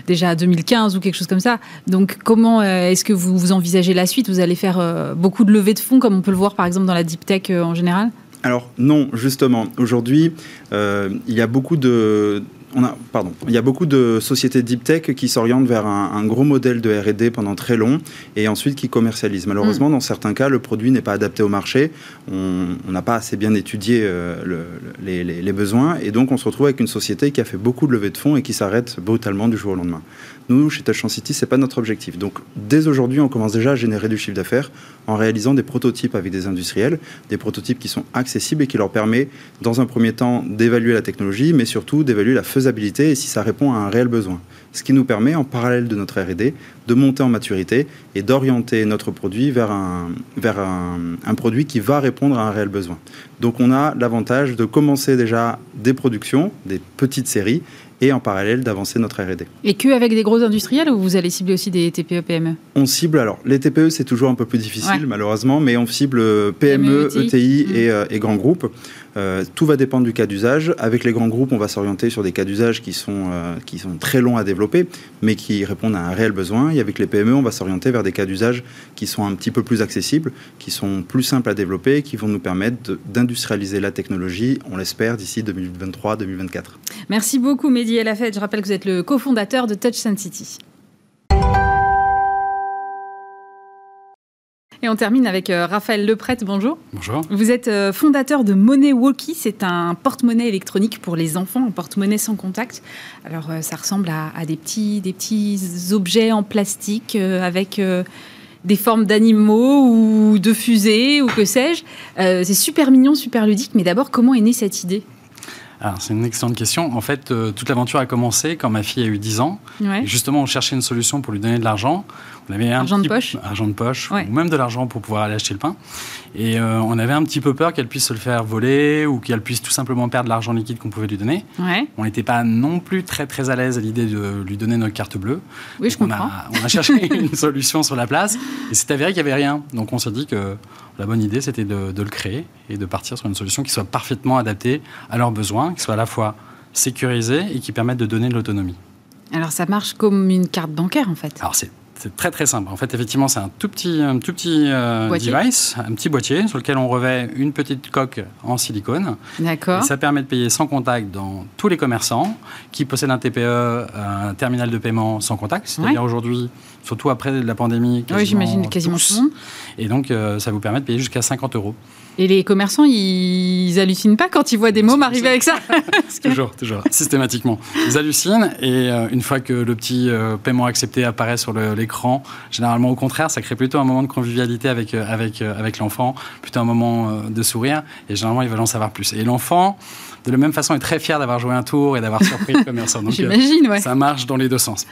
déjà 2015 ou quelque chose comme ça. Donc comment est-ce que vous, vous envisagez la suite? Vous allez faire beaucoup de levées de fonds comme on peut le voir par exemple dans la deep tech en général? Alors non, justement. Aujourd'hui, il y a beaucoup de, on a, pardon, il y a beaucoup de sociétés deep tech qui s'orientent vers un, gros modèle de R&D pendant très long et ensuite qui commercialisent. Malheureusement, mm. dans certains cas, le produit n'est pas adapté au marché. On n'a pas assez bien étudié euh, les, besoins et donc on se retrouve avec une société qui a fait beaucoup de levées de fonds et qui s'arrête brutalement du jour au lendemain. Nous, chez Touch City, c'est pas notre objectif. Donc, dès aujourd'hui, on commence déjà à générer du chiffre d'affaires en réalisant des prototypes avec des industriels, des prototypes qui sont accessibles et qui leur permet, dans un premier temps, d'évaluer la technologie, mais surtout d'évaluer la faisabilité et si ça répond à un réel besoin. Ce qui nous permet, en parallèle de notre R&D, de monter en maturité et d'orienter notre produit vers, un, vers un produit qui va répondre à un réel besoin. Donc, on a l'avantage de commencer déjà des productions, des petites séries, et en parallèle d'avancer notre R&D. Et que avec des gros industriels ou vous allez cibler aussi des TPE, PME On cible, alors les TPE c'est toujours un peu plus difficile malheureusement, mais on cible PME, ETI, e et, euh, et, grands groupes. Euh, tout va dépendre du cas d'usage. Avec les grands groupes, on va s'orienter sur des cas d'usage qui, sont euh, qui sont très longs à développer, mais qui répondent à un réel besoin. Et avec les PME, on va s'orienter vers des cas d'usage qui sont un petit peu plus accessibles, qui sont plus simples à développer, qui vont nous permettre d'industrialiser la technologie, on l'espère, d'ici 2023-2024. Merci beaucoup, Mehdi Elafed. Je rappelle que vous êtes le cofondateur de Touch City. Et on termine avec euh, Raphaël Leprêtre. Bonjour. Bonjour. Vous êtes euh, fondateur de Money Walkie. C'est un porte-monnaie électronique pour les enfants, un porte-monnaie sans contact. Alors, euh, ça ressemble à, des, petits, des petits objets en plastique avec des formes d'animaux ou de fusées ou que sais-je. c'est super mignon, super ludique. Mais d'abord, comment est née cette idée? Alors, c'est une excellente question. En fait, toute l'aventure a commencé quand ma fille a eu 10 ans. justement, on cherchait une solution pour lui donner de l'argent. On avait argent de poche Argent de poche, ou même de l'argent pour pouvoir aller acheter le pain. Et euh, on avait un petit peu peur qu'elle puisse se le faire voler ou qu'elle puisse tout simplement perdre l'argent liquide qu'on pouvait lui donner. On n'était pas non plus très très à l'aise à l'idée de lui donner notre carte bleue. Oui, je comprends. On a, on a cherché une solution sur la place et c'est avéré qu'il n'y avait rien. Donc on s'est dit que la bonne idée c'était de, de le créer et de partir sur une solution qui soit parfaitement adaptée à leurs besoins, qui soit à la fois sécurisée et qui permette de donner de l'autonomie. Alors ça marche comme une carte bancaire en fait. Alors c'est C'est très très simple. En fait, effectivement, c'est un tout petit, un tout petit euh, device, un petit boîtier sur lequel on revêt une petite coque en silicone. D'accord. Ça permet de payer sans contact dans tous les commerçants qui possèdent un TPE, un terminal de paiement sans contact. C'est-à-dire aujourd'hui, surtout après la pandémie. Oui, j'imagine quasiment tout. Et donc, euh, ça vous permet de payer jusqu'à 50 euros. Et les commerçants, ils hallucinent pas quand ils voient des mômes arriver avec ça Toujours, toujours, systématiquement. Ils hallucinent et euh, une fois que le petit euh, paiement accepté apparaît sur l'écran, généralement au contraire, ça crée plutôt un moment de convivialité avec, euh, avec, avec l'enfant, plutôt un moment de sourire et généralement ils veulent en savoir plus. Et l'enfant, de la même façon, est très fier d'avoir joué un tour et d'avoir surpris le commerçant. J'imagine, ouais. Ça marche dans les deux sens.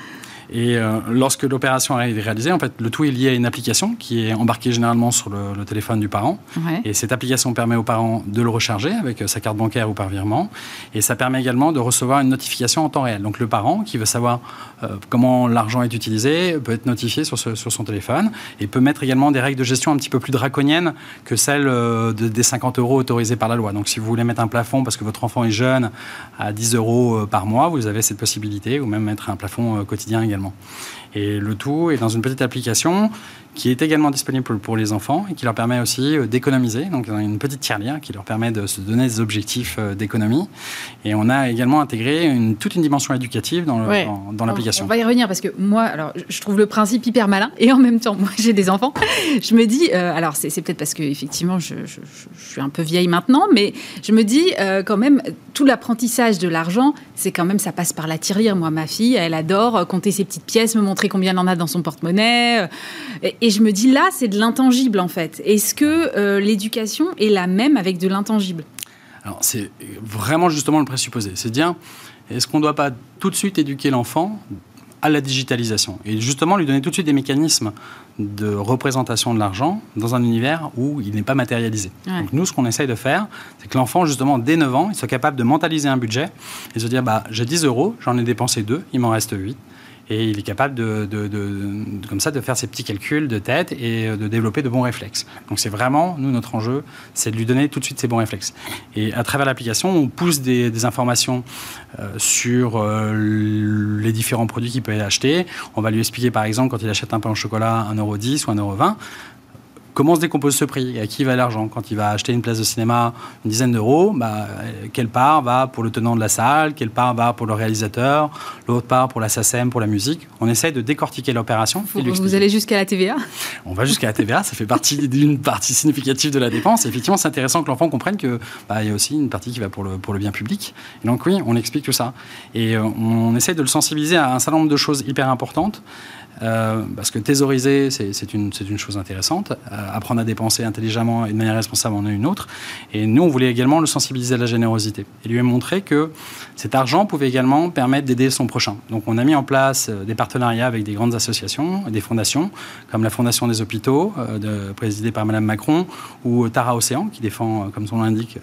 Et euh, lorsque l'opération est réalisée, en fait, le tout est lié à une application qui est embarquée généralement sur le, téléphone du parent. Et cette application permet aux parents de le recharger avec euh, sa carte bancaire ou par virement. Et ça permet également de recevoir une notification en temps réel. Donc le parent qui veut savoir euh, comment l'argent est utilisé peut être notifié sur, sur, son téléphone et peut mettre également des règles de gestion un petit peu plus draconiennes que celles des 50 euros autorisés par la loi. Donc si vous voulez mettre un plafond parce que votre enfant est jeune à 10 euros par mois, vous avez cette possibilité, ou même mettre un plafond quotidien également. Et le tout est dans une petite application qui est également disponible pour les enfants et qui leur permet aussi euh, d'économiser. Donc, une petite tirelire qui leur permet de se donner des objectifs euh, d'économie. Et on a également intégré une, toute une dimension éducative dans, dans, l'application. On, va y revenir parce que moi, alors, je trouve le principe hyper malin et en même temps, moi, j'ai des enfants. Je me dis, euh, alors, c'est, peut-être parce que effectivement, je, suis un peu vieille maintenant, mais je me dis quand même, tout l'apprentissage de l'argent, c'est quand même, ça passe par la tirelire. Moi, ma fille, elle adore compter ses petites pièces, me montrer combien elle en a dans son porte-monnaie. Et, et je me dis là, c'est de l'intangible en fait. Est-ce que euh, l'éducation est la même avec de l'intangible? Alors c'est vraiment justement le présupposé. C'est dire, est-ce qu'on ne doit pas tout de suite éduquer l'enfant à la digitalisation et justement lui donner tout de suite des mécanismes de représentation de l'argent dans un univers où il n'est pas matérialisé? Donc nous, ce qu'on essaye de faire, c'est que l'enfant, justement, dès 9 ans, il soit capable de mentaliser un budget et se dire, bah, j'ai 10 euros, j'en ai dépensé 2, il m'en reste 8 et il est capable de, comme ça de faire ses petits calculs de tête et de développer de bons réflexes. Donc c'est vraiment, nous, notre enjeu, c'est de lui donner tout de suite ces bons réflexes. Et à travers l'application, on pousse des, des informations euh, sur euh, les différents produits qu'il peut acheter. On va lui expliquer, par exemple, quand il achète un pain au chocolat 1,10€ ou 1,20€, comment se décompose ce prix À qui va l'argent Quand il va acheter une place de cinéma une dizaine d'euros, bah, quelle part va pour le tenant de la salle Quelle part va pour le réalisateur L'autre part pour la SACEM, pour la musique On essaye de décortiquer l'opération. Vous, allez jusqu'à la TVA On va jusqu'à la TVA, ça fait partie d'une partie significative de la dépense. effectivement, c'est intéressant que l'enfant comprenne qu'il bah, y a aussi une partie qui va pour le, pour le bien public. Et donc oui, on explique tout ça. Et euh, on essaye de le sensibiliser à un certain nombre de choses hyper importantes. Euh, parce que thésauriser, c'est une, une, chose intéressante. Euh, apprendre à dépenser intelligemment et de manière responsable en est une autre. Et nous, on voulait également le sensibiliser à la générosité. Et lui montrer que cet argent pouvait également permettre d'aider son prochain. Donc on a mis en place euh, des partenariats avec des grandes associations, des fondations, comme la Fondation des hôpitaux, de, présidée par Madame Macron, ou Tara Océan, qui défend, comme son nom l'indique,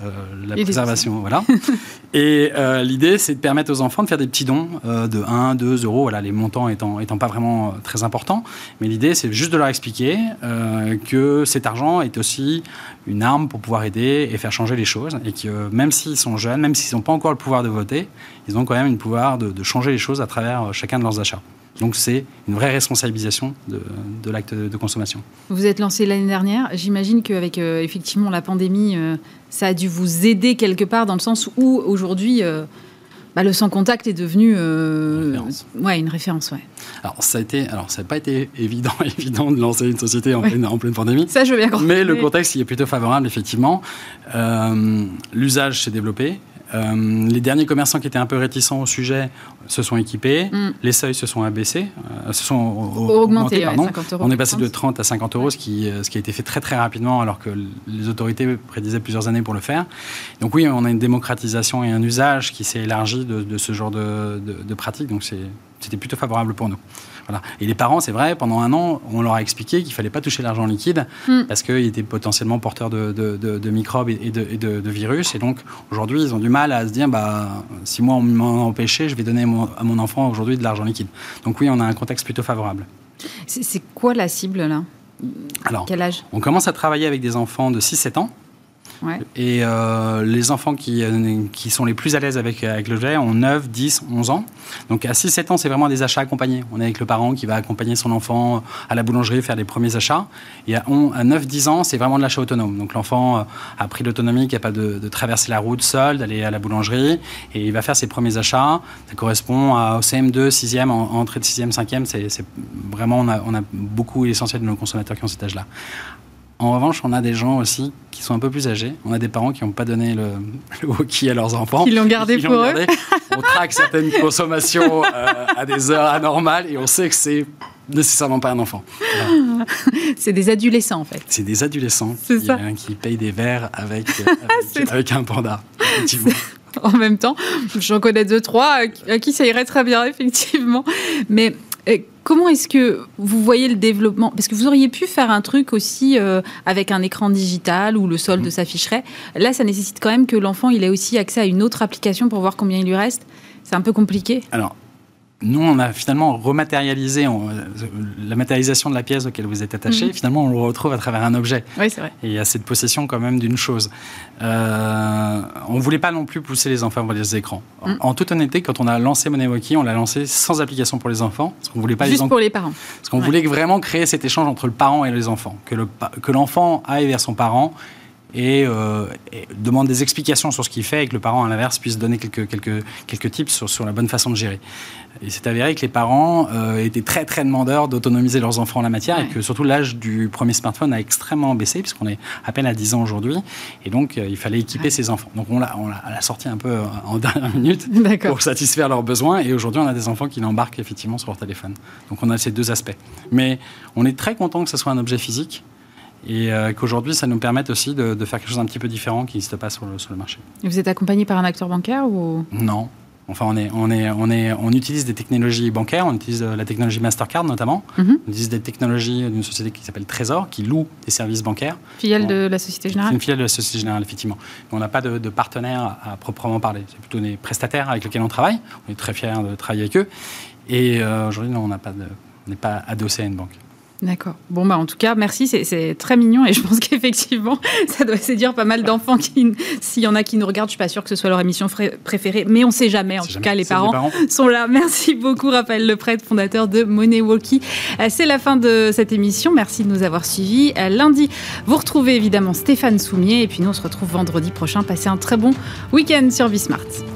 la préservation. Voilà. et l'idée, c'est de permettre aux enfants de faire des petits dons de 1, 2 euros, voilà, les montants étant, étant pas vraiment très important. Mais l'idée, c'est juste de leur expliquer euh, que cet argent est aussi une arme pour pouvoir aider et faire changer les choses. Et que même s'ils sont jeunes, même s'ils n'ont pas encore le pouvoir de voter, ils ont quand même le pouvoir de, changer les choses à travers euh, chacun de leurs achats. Donc c'est une vraie responsabilisation de, l'acte de, consommation. Vous êtes lancé l'année dernière. J'imagine qu'avec euh, effectivement la pandémie, ça a dû vous aider quelque part dans le sens où aujourd'hui bah, le sans contact est devenu euh, ouais, une référence. Ouais. Alors ça a été, alors ça n'a pas été évident, évident de lancer une société en, pleine, en pleine pandémie. Ça, je veux bien comprendre. Mais le contexte y est plutôt favorable, effectivement. Euh, l'usage s'est développé. Euh, les derniers commerçants qui étaient un peu réticents au sujet se sont équipés, mm. les seuils se sont abaissés, euh, se sont augmentés. pardon. On est passé de 30 à 50 euros, ce, qui, euh, ce qui a été fait très très rapidement alors que les autorités prédisaient plusieurs années pour le faire. Donc oui, on a une démocratisation et un usage qui s'est élargi de, ce genre de, de, de pratique, donc c'était plutôt favorable pour nous. Et les parents, c'est vrai, pendant un an, on leur a expliqué qu'il ne fallait pas toucher l'argent liquide hmm. parce qu'il était potentiellement porteur de, microbes et, de, virus. Et donc, aujourd'hui, ils ont du mal à se dire, bah, si moi, on m'en empêché, je vais donner à mon enfant aujourd'hui de l'argent liquide. Donc oui, on a un contexte plutôt favorable. C'est quoi la cible, là? Alors, Quel âge? On commence à travailler avec des enfants de 6-7 ans. Et euh, les enfants qui, euh, qui sont les plus à l'aise avec, avec l'objet ont 9, 10, 11 ans. Donc à 6-7 ans, c'est vraiment des achats accompagnés. On est avec le parent qui va accompagner son enfant à la boulangerie, faire les premiers achats. Et à, 9-10 ans, c'est vraiment de l'achat autonome. Donc l'enfant euh, a pris l'autonomie, capable de, de traverser la route seul, d'aller à la boulangerie, et il va faire ses premiers achats. Ça correspond à, au CM2, 6e, en, entrée de 6e, 5e. C'est vraiment, on a, on a beaucoup l'essentiel de nos consommateurs qui ont cet âge-là. En revanche, on a des gens aussi qui sont un peu plus âgés. On a des parents qui n'ont pas donné le, le, hockey à leurs enfants. Qui l'ont gardé pour eux. On traque certaines consommations euh, à des heures anormales et on sait que c'est nécessairement pas un enfant. c'est des adolescents en fait. C'est des adolescents qui, ça. qui payent des verres avec, avec, avec un panda, effectivement. En même temps, j'en connais deux, trois à qui ça irait très bien, effectivement. Mais Comment est-ce que vous voyez le développement? Parce que vous auriez pu faire un truc aussi euh, avec un écran digital où le solde mmh. s'afficherait. Là, ça nécessite quand même que l'enfant il ait aussi accès à une autre application pour voir combien il lui reste. C'est un peu compliqué. Alors, nous, on a finalement rematérialisé la matérialisation de la pièce auquel vous êtes attaché. Mhm. Finalement, on le retrouve à travers un objet. Oui, c'est vrai. Et il y a cette possession quand même d'une chose. Euh, on ne voulait pas non plus pousser les enfants vers les écrans. Mhm. En toute honnêteté, quand on a lancé MoneyWalkie, on l'a lancé sans application pour les enfants. Parce qu'on voulait pas Juste pour les parents. Parce qu'on voulait vraiment créer cet échange entre le parent et les enfants. Que l'enfant que aille vers son parent euh, et, demande des explications sur ce qu'il fait et que le parent, à l'inverse, puisse donner quelques, quelques, quelques tips sur, sur la bonne façon de gérer. Il s'est avéré que les parents euh, étaient très très demandeurs d'autonomiser leurs enfants en la matière et que surtout l'âge du premier smartphone a extrêmement baissé puisqu'on est à peine à 10 ans aujourd'hui et donc euh, il fallait équiper ses enfants. Donc on l'a, on l'a sorti un peu en dernière minute pour satisfaire leurs besoins et aujourd'hui on a des enfants qui l'embarquent effectivement sur leur téléphone. Donc on a ces deux aspects. Mais on est très content que ce soit un objet physique et euh, qu'aujourd'hui, ça nous permette aussi de, faire quelque chose d'un petit peu différent qui n'existe pas sur le, sur le marché. vous êtes accompagné par un acteur bancaire ou? Non. Enfin, on, est, on, est, on, est, on utilise des technologies bancaires, on utilise euh, la technologie Mastercard notamment, mhm. on utilise des technologies d'une société qui s'appelle Trésor, qui loue des services bancaires. Filiale de la Société Générale C'est une filiale de la Société Générale, effectivement. Mais on n'a pas de, de, partenaire à proprement parler. C'est plutôt des prestataires avec lesquels on travaille. On est très fiers de travailler avec eux. Et euh, aujourd'hui, on n'est pas, pas adossé à une banque. D'accord. Bon, bah, en tout cas, merci, c'est très mignon et je pense qu'effectivement, ça doit séduire pas mal d'enfants qui, s'il y en a qui nous regardent, je suis pas sûre que ce soit leur émission préférée, mais on sait jamais. En tout cas, les parents, sont là. Merci beaucoup, Raphaël Leprêtre, fondateur de Money Walkie. Euh, c'est la fin de cette émission. Merci de nous avoir suivis. Euh, lundi, vous retrouvez évidemment Stéphane Soumier et puis nous, on se retrouve vendredi prochain. Passez un très bon week-end sur Bismart.